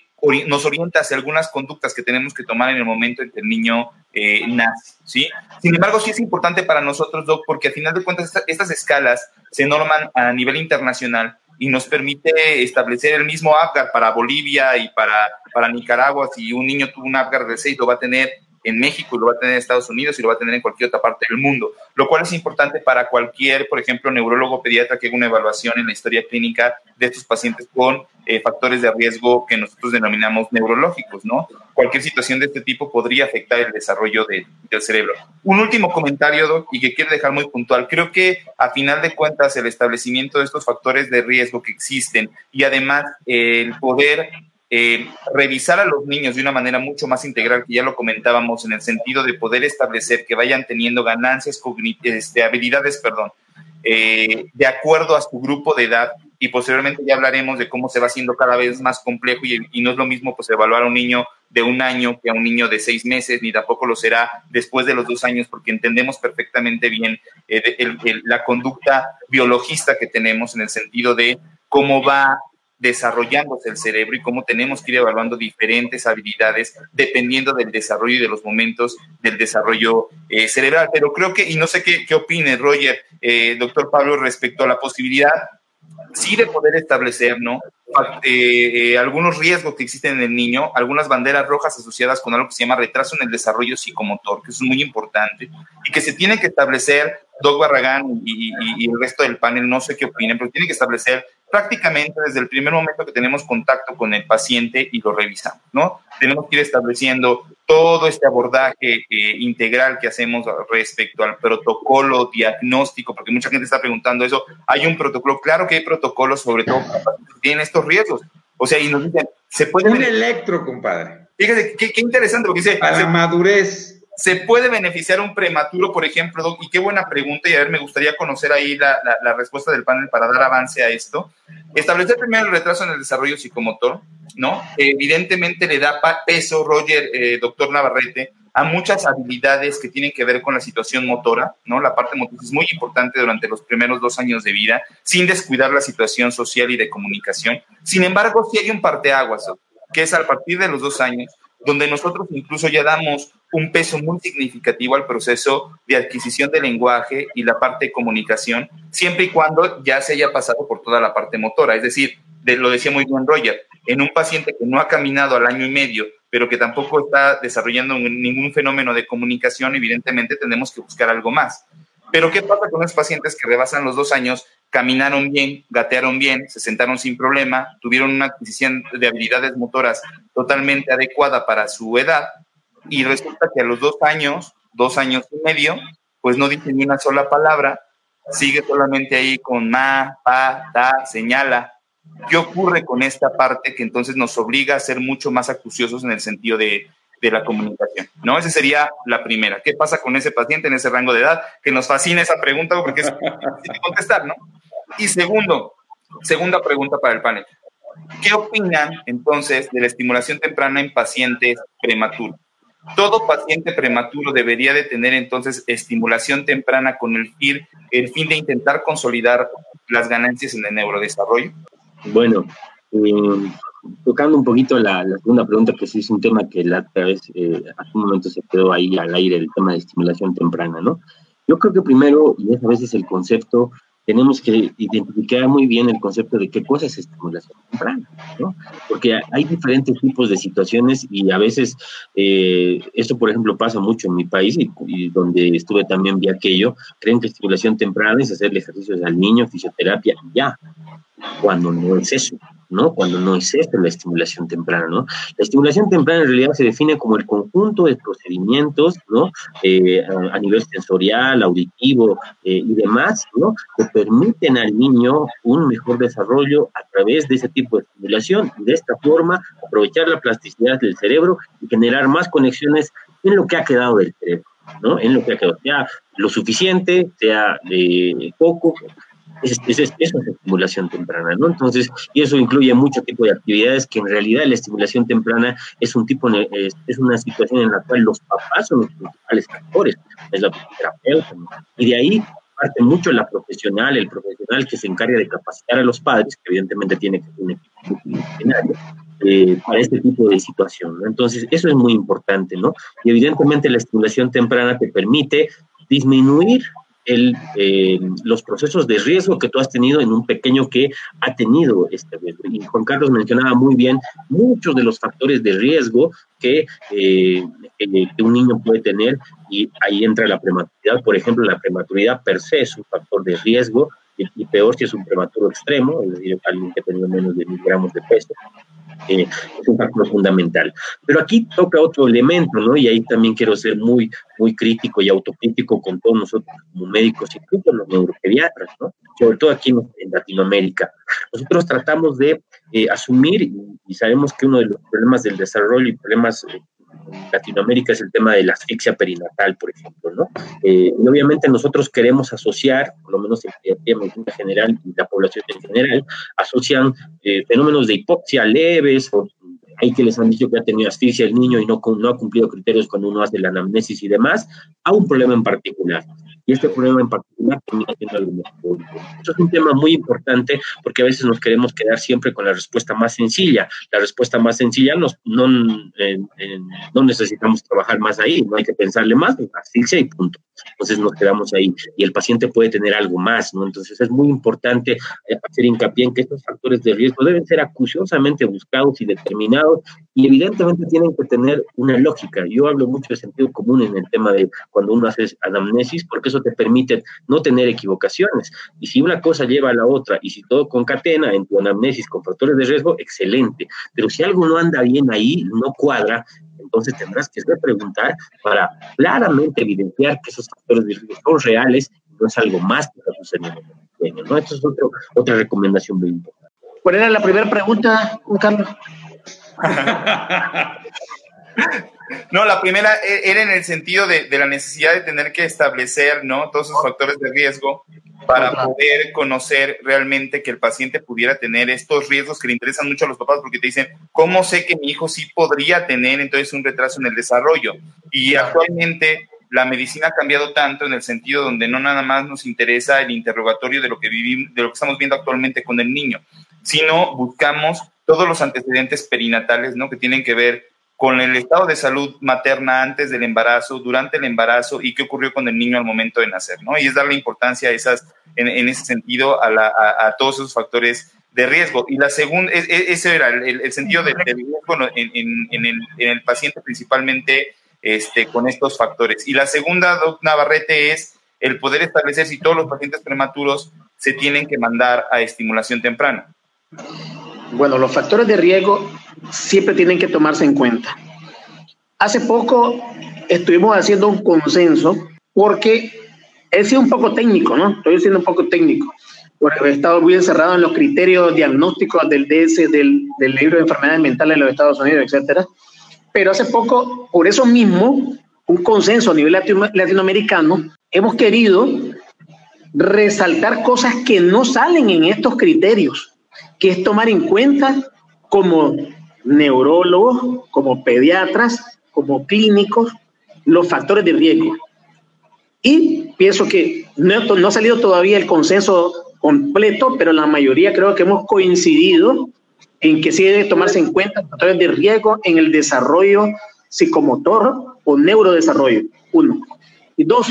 nos orienta hacia algunas conductas que tenemos que tomar en el momento en que el niño eh, nace, ¿sí? Sin embargo, sí es importante para nosotros, Doc, porque al final de cuentas estas escalas se norman a nivel internacional y nos permite establecer el mismo APGAR para Bolivia y para, para Nicaragua. Si un niño tuvo un APGAR de 6, lo va a tener en México lo va a tener en Estados Unidos y lo va a tener en cualquier otra parte del mundo, lo cual es importante para cualquier, por ejemplo, neurólogo pediatra que haga una evaluación en la historia clínica de estos pacientes con eh, factores de riesgo que nosotros denominamos neurológicos, ¿no? Cualquier situación de este tipo podría afectar el desarrollo del cerebro. Un último comentario, Doc, y que quiero dejar muy puntual. Creo que a final de cuentas el establecimiento de estos factores de riesgo que existen y además el poder eh, revisar a los niños de una manera mucho más integral, que ya lo comentábamos, en el sentido de poder establecer que vayan teniendo ganancias de habilidades, perdón, eh, de acuerdo a su grupo de edad. Y posteriormente ya hablaremos de cómo se va haciendo cada vez más complejo y, no es lo mismo pues evaluar a un niño de un año que a un niño de seis meses, ni tampoco lo será después de los dos años, porque entendemos perfectamente bien eh, la conducta biologista que tenemos en el sentido de cómo va desarrollándose el cerebro y cómo tenemos que ir evaluando diferentes habilidades dependiendo del desarrollo y de los momentos del desarrollo eh, cerebral. Pero creo que, y no sé qué, qué opine Roger, eh, doctor Pablo, respecto a la posibilidad, sí, de poder establecer, ¿no? Eh, algunos riesgos que existen en el niño, algunas banderas rojas asociadas con algo que se llama retraso en el desarrollo psicomotor, que es muy importante y que se tiene que establecer, Doc Barragán y, y el resto del panel, no sé qué opinen, pero tiene que establecer prácticamente desde el primer momento que tenemos contacto con el paciente y lo revisamos, ¿no? Tenemos que ir estableciendo todo este abordaje eh, integral que hacemos respecto al protocolo diagnóstico, porque mucha gente está preguntando eso. Hay un protocolo, claro que hay protocolos, sobre todo para tienen estos riesgos. O sea, y nos dicen, se puede. Un electro, compadre. Fíjate, qué, qué interesante, porque dice. A la madurez ¿Se puede beneficiar un prematuro, por ejemplo, Y qué buena pregunta, y a ver, me gustaría conocer ahí la, la, respuesta del panel para dar avance a esto. Establecer primero el retraso en el desarrollo psicomotor, ¿no? Evidentemente le da peso, Roger, eh, doctor Navarrete, a muchas habilidades que tienen que ver con la situación motora, ¿no? La parte motora es muy importante durante los primeros dos años de vida, sin descuidar la situación social y de comunicación. Sin embargo, sí hay un parteaguas, que es a partir de los dos años, donde nosotros incluso ya damos un peso muy significativo al proceso de adquisición de lenguaje y la parte de comunicación, siempre y cuando ya se haya pasado por toda la parte motora. Es decir, lo decía muy bien Roger, en un paciente que no ha caminado al año y medio, pero que tampoco está desarrollando ningún fenómeno de comunicación, evidentemente tenemos que buscar algo más. Pero ¿qué pasa con los pacientes que rebasan los dos años, caminaron bien, gatearon bien, se sentaron sin problema, tuvieron una adquisición de habilidades motoras totalmente adecuada para su edad y resulta que a los dos años, dos años y medio, pues no dice ni una sola palabra, sigue solamente ahí con ma, pa, da, señala. ¿Qué ocurre con esta parte que entonces nos obliga a ser mucho más acuciosos en el sentido de de la comunicación, ¿no? Esa sería la primera. ¿Qué pasa con ese paciente en ese rango de edad? Que nos fascina esa pregunta porque es difícil contestar, ¿no? Y segundo, segunda pregunta para el panel. ¿Qué opinan entonces de la estimulación temprana en pacientes prematuros? Todo paciente prematuro debería de tener entonces estimulación temprana con el fin, el fin de intentar consolidar las ganancias en el neurodesarrollo. Bueno, eh, tocando un poquito la, segunda pregunta, que sí es un tema que la otra vez, eh, hace un momento se quedó ahí al aire, el tema de estimulación temprana, ¿no? Yo creo que primero, y a veces el concepto, tenemos que identificar muy bien el concepto de qué cosa es estimulación temprana, ¿no? Porque hay diferentes tipos de situaciones y a veces eh, esto, por ejemplo, pasa mucho en mi país y, donde estuve también vi aquello, creen que estimulación temprana es hacerle ejercicios al niño, fisioterapia, ya, cuando no es eso. ¿no? Cuando no es esto la estimulación temprana, ¿no? La estimulación temprana en realidad se define como el conjunto de procedimientos, ¿no? Eh, a, nivel sensorial, auditivo eh, y demás, ¿no? Que permiten al niño un mejor desarrollo a través de ese tipo de estimulación. De esta forma, aprovechar la plasticidad del cerebro y generar más conexiones en lo que ha quedado del cerebro, ¿no? En lo que ha quedado, sea lo suficiente, sea de poco, es, es, es, estimulación temprana, ¿no? Entonces, y eso incluye mucho tipo de actividades que en realidad la estimulación temprana es un tipo, es, es una situación en la cual los papás son los principales actores, es la terapeuta, ¿no? y de ahí parte mucho la profesional, el profesional que se encarga de capacitar a los padres, que evidentemente tiene que tener un equipo eh, para este tipo de situación. ¿no? Entonces, eso es muy importante, ¿no? Y evidentemente la estimulación temprana te permite disminuir el, eh, los procesos de riesgo que tú has tenido en un pequeño que ha tenido este. Y Juan Carlos mencionaba muy bien muchos de los factores de riesgo que, eh, que un niño puede tener y ahí entra la prematuridad. Por ejemplo, la prematuridad per se es un factor de riesgo y, peor si es un prematuro extremo, es decir, alguien que ha menos de mil gramos de peso. Eh, es un factor fundamental. Pero aquí toca otro elemento, ¿no? Y ahí también quiero ser muy, muy crítico y autocrítico con todos nosotros como médicos, incluso los neuropediatras, ¿no? Sobre todo aquí en, Latinoamérica. Nosotros tratamos de eh, asumir, y, sabemos que uno de los problemas del desarrollo y problemas eh, Latinoamérica es el tema de la asfixia perinatal, por ejemplo, ¿no? y obviamente nosotros queremos asociar, por lo menos en medicina general y la población en general, asocian fenómenos de hipoxia leves o ahí que les han dicho que ha tenido asfixia el niño y no, no ha cumplido criterios cuando uno hace la anamnesis y demás, a un problema en particular y este problema en particular termina siendo algo Esto es un tema muy importante porque a veces nos queremos quedar siempre con la respuesta más sencilla. La respuesta más sencilla nos, no, no necesitamos trabajar más ahí, no hay que pensarle más, asfixia y punto. Entonces nos quedamos ahí y el paciente puede tener algo más. Entonces es muy importante eh, hacer hincapié en que estos factores de riesgo deben ser acuciosamente buscados y determinados y evidentemente tienen que tener una lógica. Yo hablo mucho de sentido común en el tema de cuando uno hace anamnesis, porque eso te permite no tener equivocaciones. Y si una cosa lleva a la otra y si todo concatena en tu anamnesis con factores de riesgo, excelente. Pero si algo no anda bien ahí, no cuadra, entonces tendrás que preguntar para claramente evidenciar que esos factores de riesgo son reales y no es algo más que está sucediendo en el ¿no? Esto es otra recomendación muy importante. ¿Cuál era la primera pregunta, Carlos? No, la primera e, era en el sentido de, la necesidad de tener que establecer, ¿no? Todos esos factores de riesgo para poder conocer realmente que el paciente pudiera tener estos riesgos que le interesan mucho a los papás porque te dicen, ¿cómo sé que mi hijo sí podría tener entonces un retraso en el desarrollo? Y actualmente la medicina ha cambiado tanto en el sentido donde no nada más nos interesa el interrogatorio de lo que vivimos, de lo que estamos viendo actualmente con el niño, sino buscamos todos los antecedentes perinatales, ¿no? Que tienen que ver con el estado de salud materna antes del embarazo, durante el embarazo y qué ocurrió con el niño al momento de nacer, ¿no? Y es darle importancia a esas, en, ese sentido, a, todos esos factores de riesgo. Y la segunda, e, e, ese era el, sentido del riesgo en, el, paciente principalmente este, con estos factores. Y la segunda, Doc Navarrete, es el poder establecer si todos los pacientes prematuros se tienen que mandar a estimulación temprana. Bueno, los factores de riesgo siempre tienen que tomarse en cuenta. Hace poco estuvimos haciendo un consenso porque he sido un poco técnico, ¿no? Estoy siendo un poco técnico, porque he estado muy encerrado en los criterios diagnósticos del DS, del, del libro de enfermedades mentales de los Estados Unidos, etcétera. Pero hace poco, por eso mismo, un consenso a nivel latinoamericano, hemos querido resaltar cosas que no salen en estos criterios que es tomar en cuenta como neurólogos, como pediatras, como clínicos, los factores de riesgo. Y pienso que no, ha salido todavía el consenso completo, pero la mayoría creo que hemos coincidido en que sí debe tomarse en cuenta factores de riesgo en el desarrollo psicomotor o neurodesarrollo. Uno. Y dos,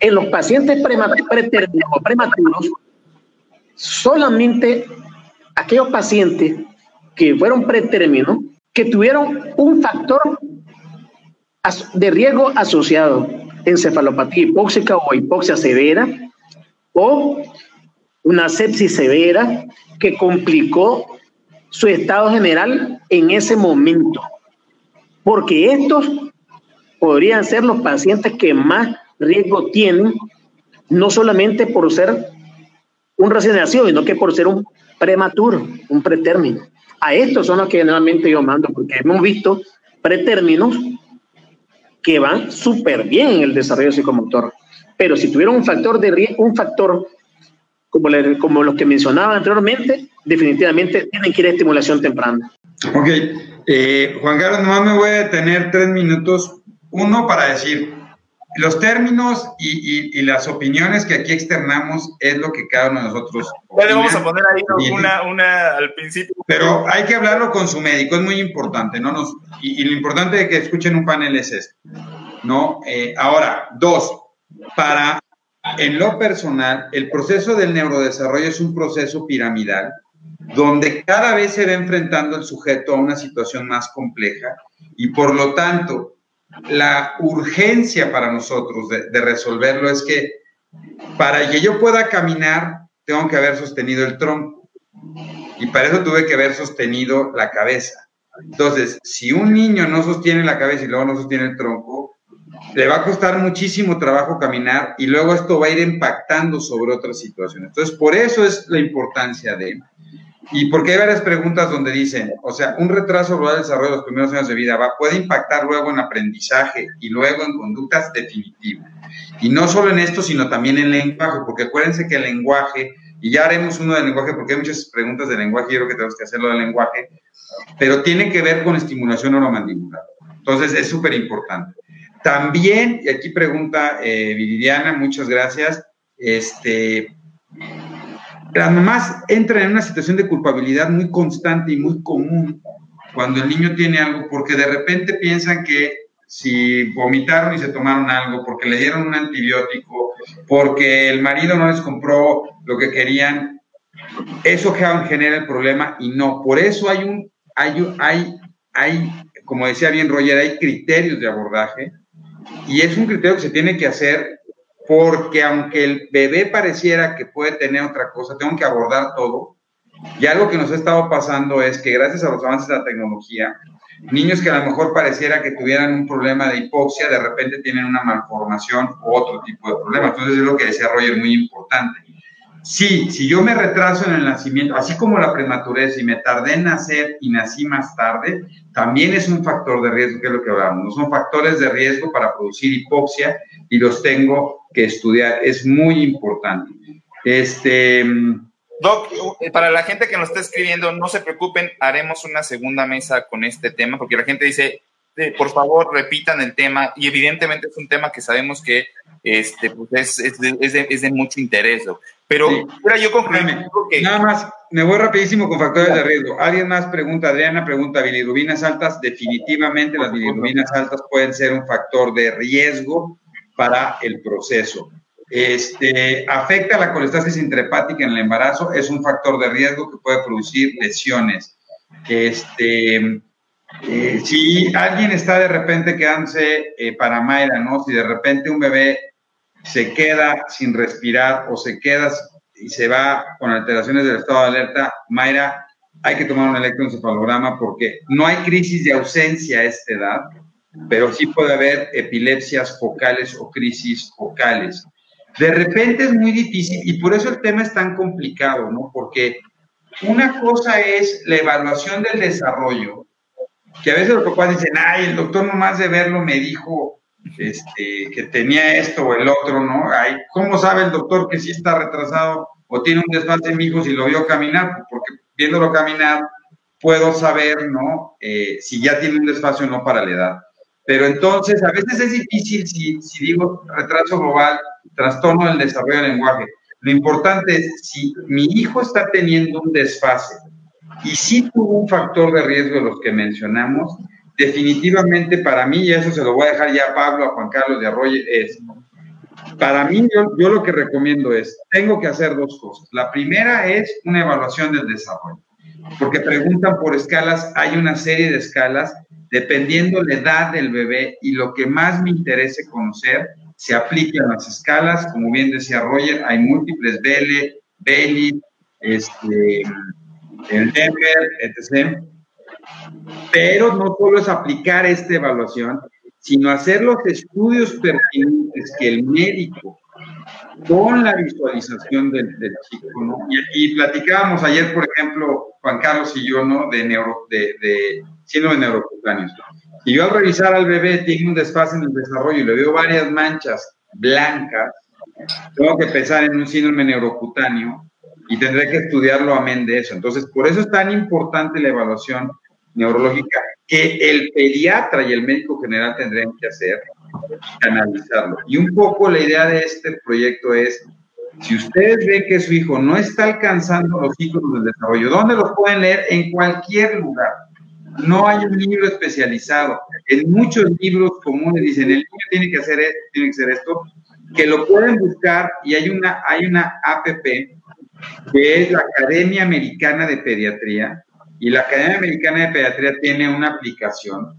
en los pacientes prematuros, solamente aquellos pacientes que fueron pretérminos, que tuvieron un factor de riesgo asociado, encefalopatía hipóxica o hipoxia severa, o una sepsis severa que complicó su estado general en ese momento. Porque estos podrían ser los pacientes que más riesgo tienen, no solamente por ser un recién nacido, sino que por ser un prematuro, un pretérmino. A estos son los que generalmente yo mando, porque hemos visto pretérminos que van súper bien en el desarrollo psicomotor. Pero si tuvieron un factor de un factor como, como los que mencionaba anteriormente, definitivamente tienen que ir a estimulación temprana. Ok, eh, Juan Carlos, nomás me voy a detener tres minutos. Uno para decir, los términos y, las opiniones que aquí externamos es lo que cada uno de nosotros. Ya le vamos a poner ahí una, una al principio. Pero hay que hablarlo con su médico, es muy importante, ¿no? Nos, y, lo importante de que escuchen un panel es esto, ¿no? Eh, ahora, dos, para, en lo personal, el proceso del neurodesarrollo es un proceso piramidal, donde cada vez se va enfrentando el sujeto a una situación más compleja y por lo tanto la urgencia para nosotros de, resolverlo es que para que yo pueda caminar, tengo que haber sostenido el tronco. Y para eso tuve que haber sostenido la cabeza. Entonces, si un niño no sostiene la cabeza y luego no sostiene el tronco, le va a costar muchísimo trabajo caminar y luego esto va a ir impactando sobre otras situaciones. Entonces, por eso es la importancia de y porque hay varias preguntas donde dicen, o sea, un retraso global del desarrollo de los primeros años de vida va, puede impactar luego en aprendizaje y luego en conductas definitivas. Y no solo en esto, sino también en lenguaje, porque acuérdense que el lenguaje y ya haremos uno de lenguaje, porque hay muchas preguntas de lenguaje, yo creo que tenemos que hacerlo de lenguaje, pero tiene que ver con estimulación oromandibular. Entonces, es súper importante. También, y aquí pregunta eh, Viridiana, muchas gracias, este, las mamás entran en una situación de culpabilidad muy constante y muy común cuando el niño tiene algo, porque de repente piensan que si vomitaron y se tomaron algo, porque le dieron un antibiótico, porque el marido no les compró lo que querían, eso genera el problema y no. Por eso hay un, hay, hay, hay, como decía bien Roger, hay criterios de abordaje y es un criterio que se tiene que hacer porque aunque el bebé pareciera que puede tener otra cosa, tengo que abordar todo. Y algo que nos ha estado pasando es que gracias a los avances de la tecnología, niños que a lo mejor pareciera que tuvieran un problema de hipoxia, de repente tienen una malformación o otro tipo de problema. Entonces es lo que decía Roger, muy importante. Sí, si yo me retraso en el nacimiento, así como la prematurez, y me tardé en nacer y nací más tarde, también es un factor de riesgo, que es lo que hablamos. Son factores de riesgo para producir hipoxia y los tengo que estudiar. Es muy importante. Este. Doc, para la gente que nos está escribiendo, no se preocupen, haremos una segunda mesa con este tema, porque la gente dice, por favor, repitan el tema, y evidentemente es un tema que sabemos que este, pues es, de, mucho interés, Pero yo que... Nada más, me voy rapidísimo con factores de riesgo. Alguien más pregunta, Adriana pregunta, bilirubinas altas, definitivamente las bilirubinas altas pueden ser un factor de riesgo para el proceso. Este, afecta la colestasis intrahepática en el embarazo, es un factor de riesgo que puede producir lesiones. Este, eh, si alguien está de repente quedándose eh, para Mayra, ¿no? Si de repente un bebé se queda sin respirar o se queda y se va con alteraciones del estado de alerta, Mayra, hay que tomar un electroencefalograma porque no hay crisis de ausencia a esta edad, pero sí puede haber epilepsias focales o crisis focales. De repente es muy difícil y por eso el tema es tan complicado, ¿no? Porque una cosa es la evaluación del desarrollo, que a veces los papás dicen, ay, el doctor nomás de verlo me dijo este, que tenía esto o el otro, ¿no? Ay, ¿Cómo sabe el doctor que sí está retrasado o tiene un desfase en mi hijo si lo vio caminar? Porque viéndolo caminar puedo saber, ¿no? Eh, si ya tiene un desfase o no para la edad. Pero entonces, a veces es difícil si, si digo retraso global, trastorno del desarrollo del lenguaje. Lo importante es si mi hijo está teniendo un desfase y si tuvo un factor de riesgo de los que mencionamos, definitivamente para mí, y eso se lo voy a dejar ya a Pablo, a Juan Carlos de Arroyo, es, para mí yo, yo lo que recomiendo es, tengo que hacer dos cosas. La primera es una evaluación del desarrollo, porque preguntan por escalas, hay una serie de escalas dependiendo la edad del bebé y lo que más me interese conocer, se aplican las escalas, como bien decía Roger, hay múltiples BL, Bailey, este, el Denver, etc. Pero no solo es aplicar esta evaluación, sino hacer los estudios pertinentes que el médico, con la visualización del, chico, ¿no? Y, platicábamos ayer, por ejemplo, Juan Carlos y yo, ¿no? De, neuro, de síndrome neurocutáneos. Y yo al revisar al bebé tiene un desfase en el desarrollo y le veo varias manchas blancas, tengo que pensar en un síndrome neurocutáneo y tendré que estudiarlo amén de eso. Entonces, por eso es tan importante la evaluación neurológica que el pediatra y el médico general tendrían que hacer, analizarlo. Y un poco la idea de este proyecto es, si ustedes ven que su hijo no está alcanzando los ciclos del desarrollo, ¿dónde los pueden leer? En cualquier lugar. No hay un libro especializado. En muchos libros comunes dicen, el niño tiene que hacer esto, tiene que hacer esto, que lo pueden buscar y hay una, hay una APP que es la Academia Americana de Pediatría, y la Academia Americana de Pediatría tiene una aplicación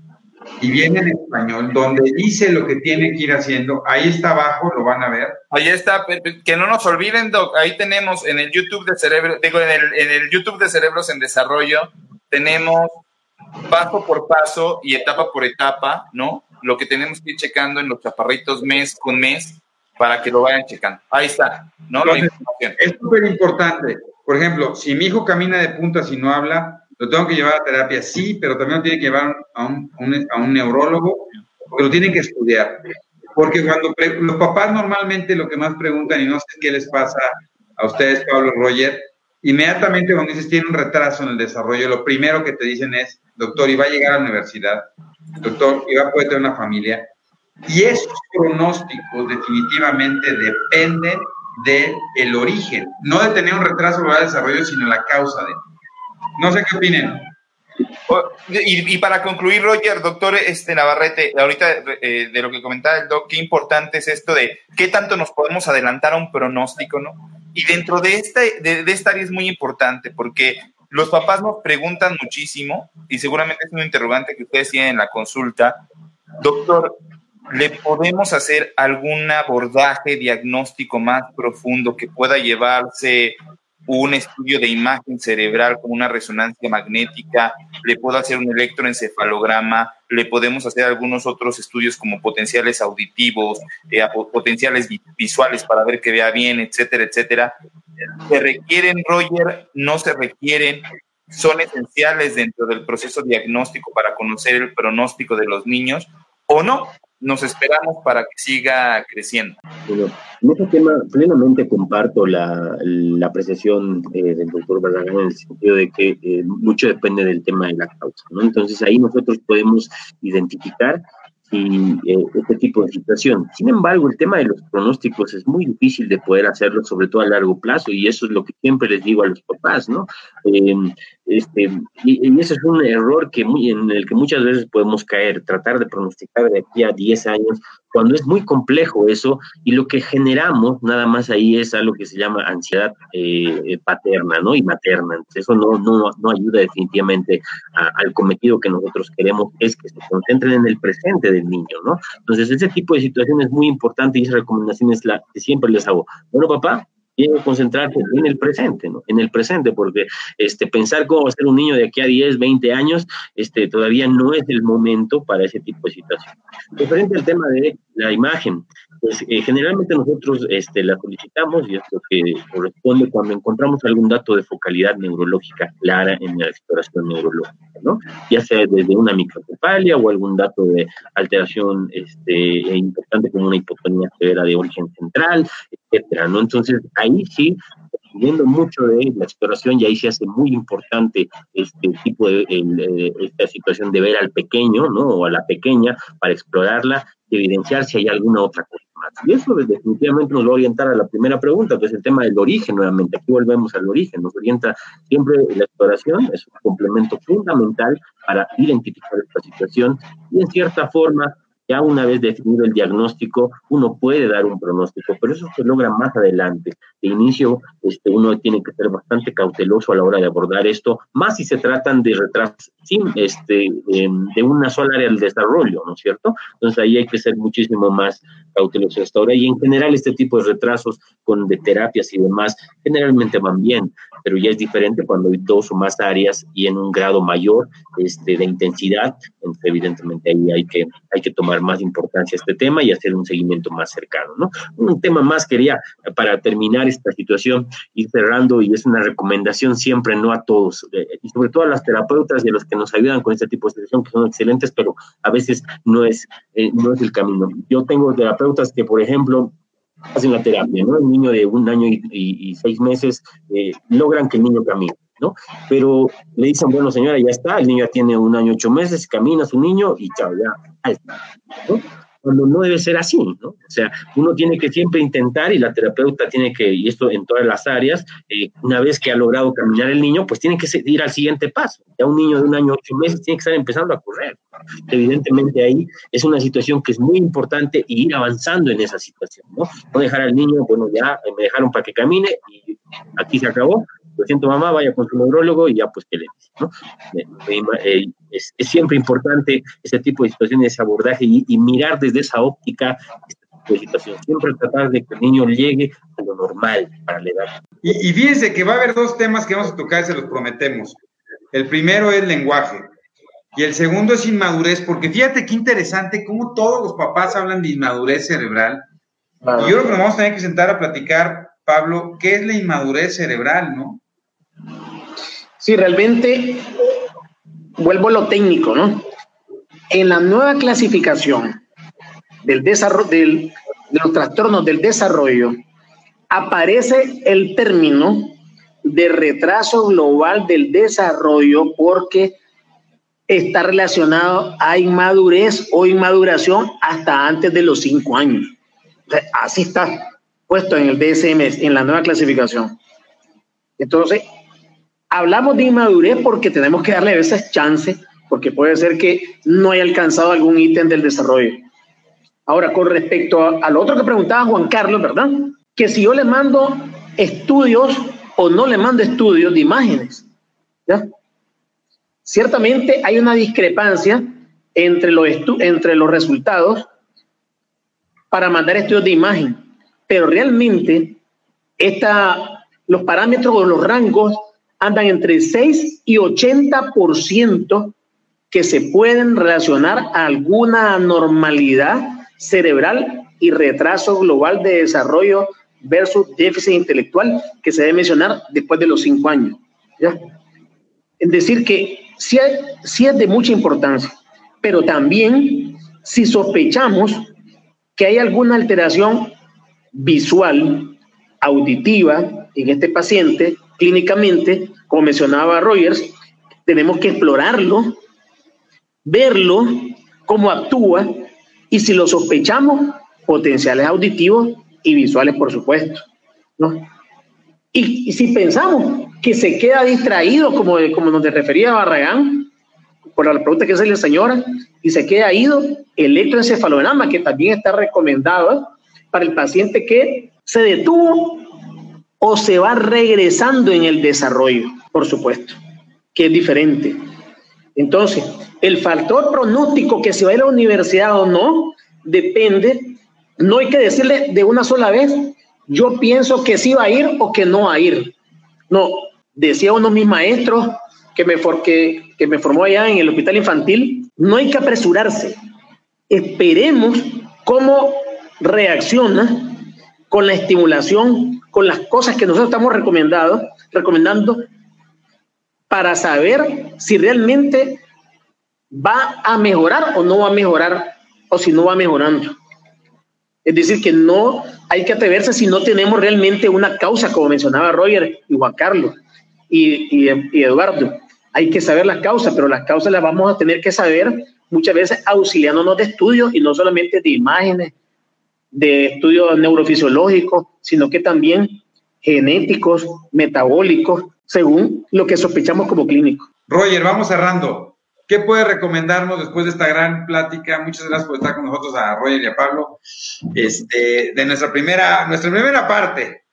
y viene en español donde dice lo que tiene que ir haciendo. Ahí está abajo, lo van a ver. Ahí está, que no nos olviden, Doc, ahí tenemos en el YouTube de Cerebro, digo, en el, en el YouTube de Cerebros en Desarrollo, tenemos paso por paso y etapa por etapa, ¿no? Lo que tenemos que ir checando en los chaparritos mes con mes para que lo vayan checando. Ahí está, ¿no? es súper importante. Por ejemplo, si mi hijo camina de puntas y no habla, lo tengo que llevar a terapia, sí, pero también lo tiene que llevar a un, a un neurólogo, porque lo tienen que estudiar. Porque cuando los papás normalmente lo que más preguntan, y no sé qué les pasa a ustedes, Pablo Roger, inmediatamente cuando dices tiene un retraso en el desarrollo, lo primero que te dicen es, doctor, y va a llegar a la universidad, doctor, y va a poder tener una familia. Y esos pronósticos definitivamente dependen del el origen, no de tener un retraso el desarrollo, sino la causa de. No sé qué opinen. Y, para concluir, Roger, doctor este Navarrete, ahorita eh, de lo que comentaba el doc, qué importante es esto de qué tanto nos podemos adelantar a un pronóstico, ¿no? Y dentro de, este, de, esta área es muy importante porque los papás nos preguntan muchísimo y seguramente es un interrogante que ustedes tienen en la consulta. Doctor, ¿le podemos hacer algún abordaje diagnóstico más profundo que pueda llevarse un estudio de imagen cerebral con una resonancia magnética, le puedo hacer un electroencefalograma, le podemos hacer algunos otros estudios como potenciales auditivos, eh, potenciales visuales para ver que vea bien, etcétera, etcétera. ¿Se requieren, Roger? ¿No se requieren? ¿Son esenciales dentro del proceso diagnóstico para conocer el pronóstico de los niños o no? nos esperamos para que siga creciendo. En este tema plenamente comparto la, la apreciación eh, del doctor Barragán en el sentido de que eh, mucho depende del tema de la causa. Entonces ahí nosotros podemos identificar eh, este tipo de situación. Sin embargo, el tema de los pronósticos es muy difícil de poder hacerlo, sobre todo a largo plazo, y eso es lo que siempre les digo a los papás, ¿no? Em, este, y, y, ese es un error que muy, en el que muchas veces podemos caer, tratar de pronosticar de aquí a 10 años cuando es muy complejo eso y lo que generamos nada más ahí es algo que se llama ansiedad eh, paterna ¿no? y materna. Eso no, no, no ayuda definitivamente al cometido que nosotros queremos, es que se concentren en el presente del niño. ¿no? Entonces ese tipo de situación es muy importante y esa recomendación es la que siempre les hago. Bueno, papá, tiene que concentrarse en el presente, ¿no? En el presente, porque este, pensar cómo va a ser un niño de aquí a 10, 20 años, este, todavía no es el momento para ese tipo de situación. Referente al tema de la imagen, pues eh, generalmente nosotros este, la solicitamos y esto que corresponde cuando encontramos algún dato de focalidad neurológica clara en la exploración neurológica, ¿no? Ya sea desde una microcefalia o algún dato de alteración este, importante como una hipotonía severa de origen central, etcétera, ¿no? Entonces, ahí sí viendo mucho de la exploración y ahí se hace muy importante este tipo de esta situación de ver al pequeño, ¿no? O a la pequeña para explorarla y evidenciar si hay alguna otra cosa. Y eso definitivamente nos va a orientar a la primera pregunta, que es el tema del origen nuevamente. Aquí volvemos al origen, nos orienta siempre la exploración, es un complemento fundamental para identificar esta situación y en cierta forma ya una vez definido el diagnóstico, uno puede dar un pronóstico, pero eso se logra más adelante. De inicio, este, uno tiene que ser bastante cauteloso a la hora de abordar esto, más si se tratan de retrasos este, em, de una sola área del desarrollo, ¿no es cierto? Entonces ahí hay que ser muchísimo más cauteloso hasta ahora. Y en general este tipo de retrasos con de terapias y demás generalmente van bien, pero ya es diferente cuando hay dos o más áreas y en un grado mayor este, de intensidad, entonces evidentemente ahí hay que, hay que tomar más importancia a este tema y hacer un seguimiento más cercano, ¿no? Un tema más quería, para terminar esta situación, ir cerrando y es una recomendación siempre, no a todos, eh, y sobre todo a las terapeutas y a los que nos ayudan con este tipo de situación, que son excelentes, pero a veces no es, eh, no es el camino. Yo tengo terapeutas que, por ejemplo, hacen la terapia, ¿no? Un niño de un año y, seis meses eh, logran que el niño camine, ¿no? Pero le dicen, bueno, señora, ya está, el niño ya tiene un año, ocho meses, camina su niño y chao, ya, está, ¿no? cuando no debe ser así, ¿no? O sea, uno tiene que siempre intentar y la terapeuta tiene que, y esto en todas las áreas, eh, una vez que ha logrado caminar el niño, pues tiene que ir al siguiente paso. Ya un niño de un año, ocho meses, tiene que estar empezando a correr. Evidentemente ahí es una situación que es muy importante y ir avanzando en esa situación, ¿no? No dejar al niño, bueno, ya me dejaron para que camine y aquí se acabó, lo siento mamá, vaya con su neurólogo y ya pues que le dice, ¿no? Eh, es, siempre importante ese tipo de situaciones, ese abordaje y, mirar desde esa óptica este tipo de situación. Siempre tratar de que el niño llegue a lo normal para la edad. Y, y fíjense que va a haber dos temas que vamos a tocar, se los prometemos. El primero es lenguaje. Y el segundo es inmadurez, porque fíjate qué interesante cómo todos los papás hablan de inmadurez cerebral. Y yo creo que nos vamos a tener que sentar a platicar, Pablo, qué es la inmadurez cerebral, ¿no? Sí, realmente vuelvo a lo técnico, ¿no? En la nueva clasificación del desarrollo, de los trastornos del desarrollo, aparece el término de retraso global del desarrollo porque está relacionado a inmadurez o inmaduración hasta antes de los cinco años. así está puesto en el DSM, en la nueva clasificación. Entonces, hablamos de inmadurez porque tenemos que darle a veces chance, porque puede ser que no haya alcanzado algún ítem del desarrollo. Ahora, con respecto al otro que preguntaba Juan Carlos, ¿verdad? Que si yo le mando estudios o no le mando estudios de imágenes. Ciertamente hay una discrepancia entre los, entre los resultados para mandar estudios de imagen, pero realmente esta, los parámetros o los rangos andan entre 6 y 80% que se pueden relacionar a alguna anormalidad cerebral y retraso global de desarrollo versus déficit intelectual que se debe mencionar después de los 5 años. ¿ya? Es decir, que sí, es de mucha importancia, pero también si sospechamos que hay alguna alteración visual, auditiva en este paciente, clínicamente, como mencionaba Rogers, tenemos que explorarlo, verlo, cómo actúa y si lo sospechamos, potenciales auditivos y visuales, por supuesto. ¿no? Y, y si pensamos que se queda distraído, como, como nos refería Barragán, por la pregunta que hace la señora, y se queda ido, electroencefalograma, que también está recomendado para el paciente que se detuvo o se va regresando en el desarrollo, por supuesto, que es diferente. Entonces, el factor pronóstico que se va a ir a la universidad o no, depende, no hay que decirle de una sola vez, yo pienso que sí va a ir o que no va a ir. No, decía uno de mis maestros que me, que, que me formó allá en el hospital infantil, no hay que apresurarse. Esperemos cómo reacciona con la estimulación, con las cosas que nosotros estamos recomendando, recomendando para saber si realmente va a mejorar o no va a mejorar o si no va mejorando. Es decir, que no hay que atreverse si no tenemos realmente una causa, como mencionaba Roger y Juan Carlos y, Eduardo. Hay que saber las causas, pero las causas las vamos a tener que saber muchas veces auxiliándonos de estudios y no solamente de imágenes, de estudios neurofisiológicos, sino que también genéticos, metabólicos, según lo que sospechamos como clínico. Roger, vamos cerrando. ¿Qué puede recomendarnos después de esta gran plática? Muchas gracias por estar con nosotros a Roger y a Pablo. Este, de nuestra primera, nuestra primera parte.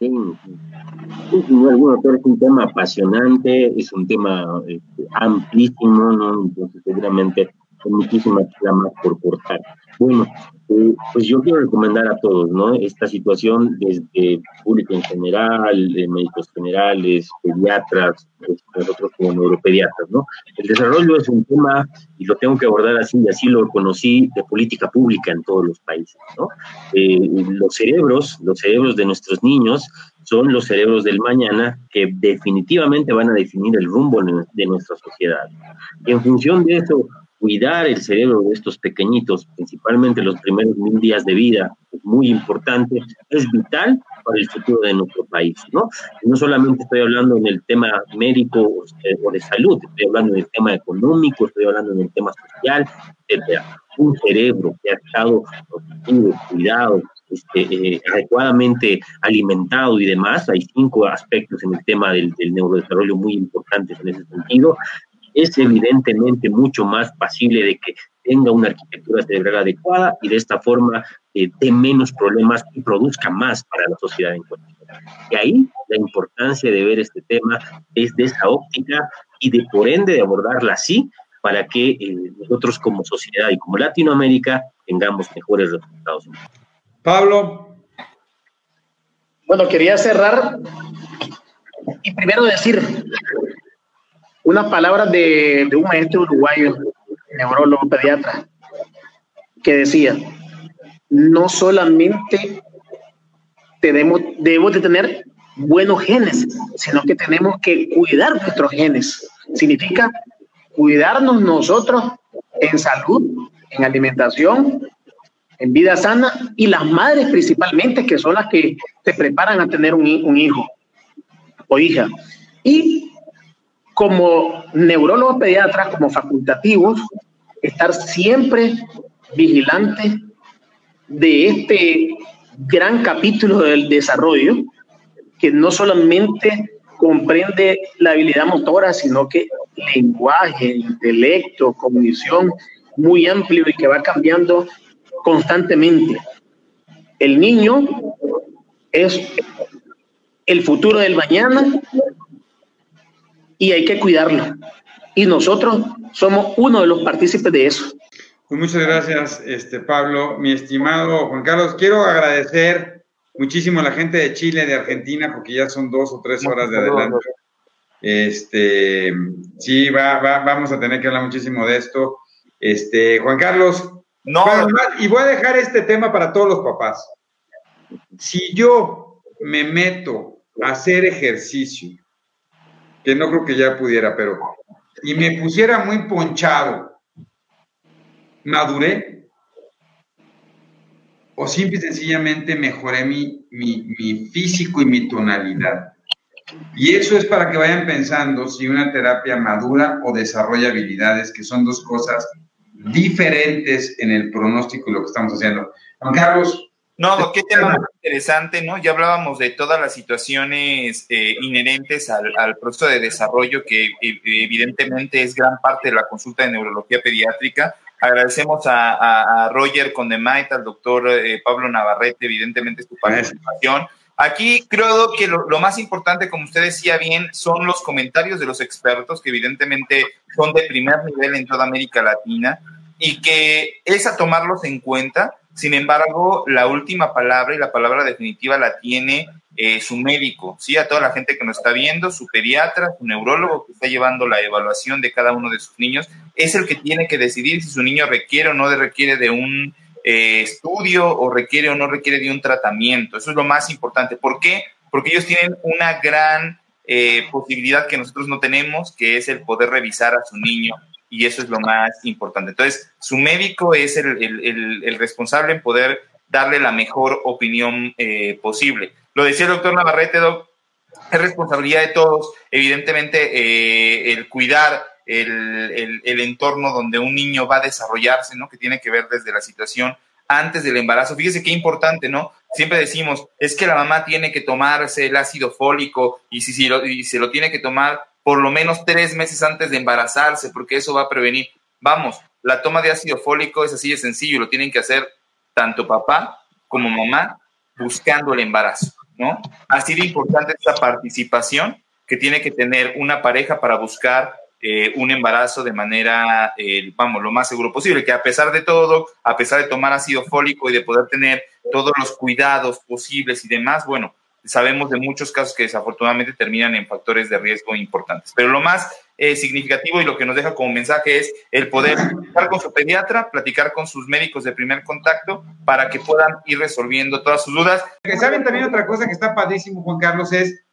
Sí, bueno, es un tema apasionante, es un tema este, amplísimo, ¿no? Entonces, seguramente hay muchísimas más por cortar. Bueno, eh, pues yo quiero recomendar a todos, ¿no? Esta situación desde público en general, de médicos generales, pediatras, nosotros como neuropediatras, ¿no? El desarrollo es un tema, y lo tengo que abordar así, y así lo conocí, de política pública en todos los países, ¿no? Eh, los cerebros, los cerebros de nuestros niños son los cerebros del mañana que definitivamente van a definir el rumbo de nuestra sociedad. Y en función de eso, cuidar el cerebro de estos pequeñitos, principalmente los primeros mil días de vida, es muy importante, es vital para el futuro de nuestro país, ¿no? No solamente estoy hablando en el tema médico o de salud, estoy hablando en el tema económico, estoy hablando en el tema social, etcétera. Un cerebro que ha estado protegido, cuidado, este, eh, adecuadamente alimentado y demás. Hay cinco aspectos en el tema del, del neurodesarrollo muy importantes en ese sentido es evidentemente mucho más pasible de que tenga una arquitectura cerebral adecuada y de esta forma eh, dé menos problemas y produzca más para la sociedad en cuestión. Y ahí la importancia de ver este tema desde esa óptica y de por ende de abordarla así para que eh, nosotros como sociedad y como Latinoamérica tengamos mejores resultados. Pablo. Bueno, quería cerrar y primero decir unas palabras de, un maestro uruguayo, neurólogo pediatra, que decía, no solamente tenemos, debemos de tener buenos genes, sino que tenemos que cuidar nuestros genes. Significa cuidarnos nosotros en salud, en alimentación, en vida sana y las madres principalmente, que son las que se preparan a tener un, un hijo o hija. Y como neurólogos pediatras, como facultativos, estar siempre vigilantes de este gran capítulo del desarrollo, que no solamente comprende la habilidad motora, sino que lenguaje, intelecto, cognición, muy amplio y que va cambiando constantemente. El niño es el futuro del mañana y hay que cuidarlo. Y nosotros somos uno de los partícipes de eso. Pues muchas gracias, este, Pablo. Mi estimado Juan Carlos, quiero agradecer muchísimo a la gente de Chile, de Argentina, porque ya son dos o tres horas de adelante. Este, sí, va, va, vamos a tener que hablar muchísimo de esto. Este, Juan Carlos, no. y voy a dejar este tema para todos los papás. Si yo me meto a hacer ejercicio, que no creo que ya pudiera, pero, y me pusiera muy ponchado, ¿maduré? ¿O simple y sencillamente mejoré mi, mi, mi físico y mi tonalidad? Y eso es para que vayan pensando si una terapia madura o desarrolla habilidades, que son dos cosas diferentes en el pronóstico y lo que estamos haciendo. Carlos. No, qué tema interesante, ¿no? Ya hablábamos de todas las situaciones eh, inherentes al, proceso de desarrollo que eh, evidentemente es gran parte de la consulta de neurología pediátrica. Agradecemos a, Roger Condemait, al doctor eh, Pablo Navarrete, evidentemente su participación. Aquí creo que lo, más importante, como usted decía bien, son los comentarios de los expertos, que evidentemente son de primer nivel en toda América Latina, y que es a tomarlos en cuenta. Sin embargo, la última palabra y la palabra definitiva la tiene eh, su médico, ¿sí? A toda la gente que nos está viendo, su pediatra, su neurólogo que está llevando la evaluación de cada uno de sus niños, es el que tiene que decidir si su niño requiere o no requiere de un eh, estudio o requiere o no requiere de un tratamiento. Eso es lo más importante. ¿Por qué? Porque ellos tienen una gran eh, posibilidad que nosotros no tenemos, que es el poder revisar a su niño y eso es lo más importante. Entonces, su médico es el, responsable en poder darle la mejor opinión eh, posible. Lo decía el doctor Navarrete, es responsabilidad de todos, evidentemente, el cuidar el, el, entorno donde un niño va a desarrollarse, ¿no? Que tiene que ver desde la situación antes del embarazo. Fíjese qué importante, ¿no? Siempre decimos, es que la mamá tiene que tomarse el ácido fólico y si, si lo, y se lo tiene que tomar por lo menos tres meses antes de embarazarse, porque eso va a prevenir. Vamos, la toma de ácido fólico es así de sencillo, lo tienen que hacer tanto papá como mamá buscando el embarazo, ¿no? Así de importante esta participación que tiene que tener una pareja para buscar eh, un embarazo de manera, eh, vamos, lo más seguro posible, que a pesar de todo, a pesar de tomar ácido fólico y de poder tener todos los cuidados posibles y demás, bueno, sabemos de muchos casos que desafortunadamente terminan en factores de riesgo importantes. Pero lo más eh, significativo y lo que nos deja como mensaje es el poder platicar con su pediatra, platicar con sus médicos de primer contacto para que puedan ir resolviendo todas sus dudas. Que saben también otra cosa que está padrísimo, Juan Carlos, es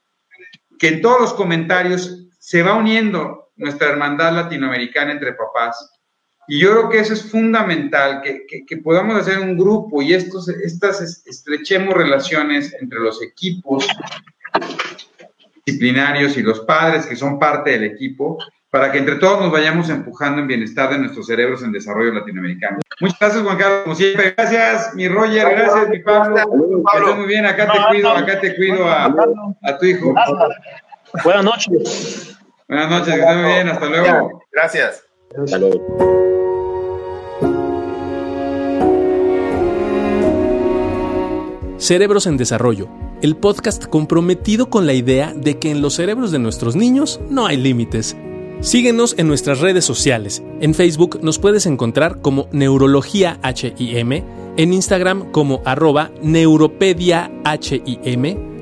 que en todos los comentarios se va uniendo nuestra hermandad latinoamericana entre papás. Y yo creo que eso es fundamental, que, que, podamos hacer un grupo y estos, estas estrechemos relaciones entre los equipos disciplinarios y los padres que son parte del equipo, para que entre todos nos vayamos empujando en bienestar de nuestros cerebros en desarrollo latinoamericano. Muchas gracias, Juan Carlos, como siempre. Gracias, mi Roger, gracias, mi Pablo. Pablo. muy bien, acá te cuido, acá te cuido a, a tu hijo. Buenas noches. Buenas noches, que estén bien, hasta luego. Gracias. Hasta luego. Cerebros en Desarrollo, el podcast comprometido con la idea de que en los cerebros de nuestros niños no hay límites. Síguenos en nuestras redes sociales. En Facebook nos puedes encontrar como Neurología HIM, en Instagram como arroba Neuropedia HIM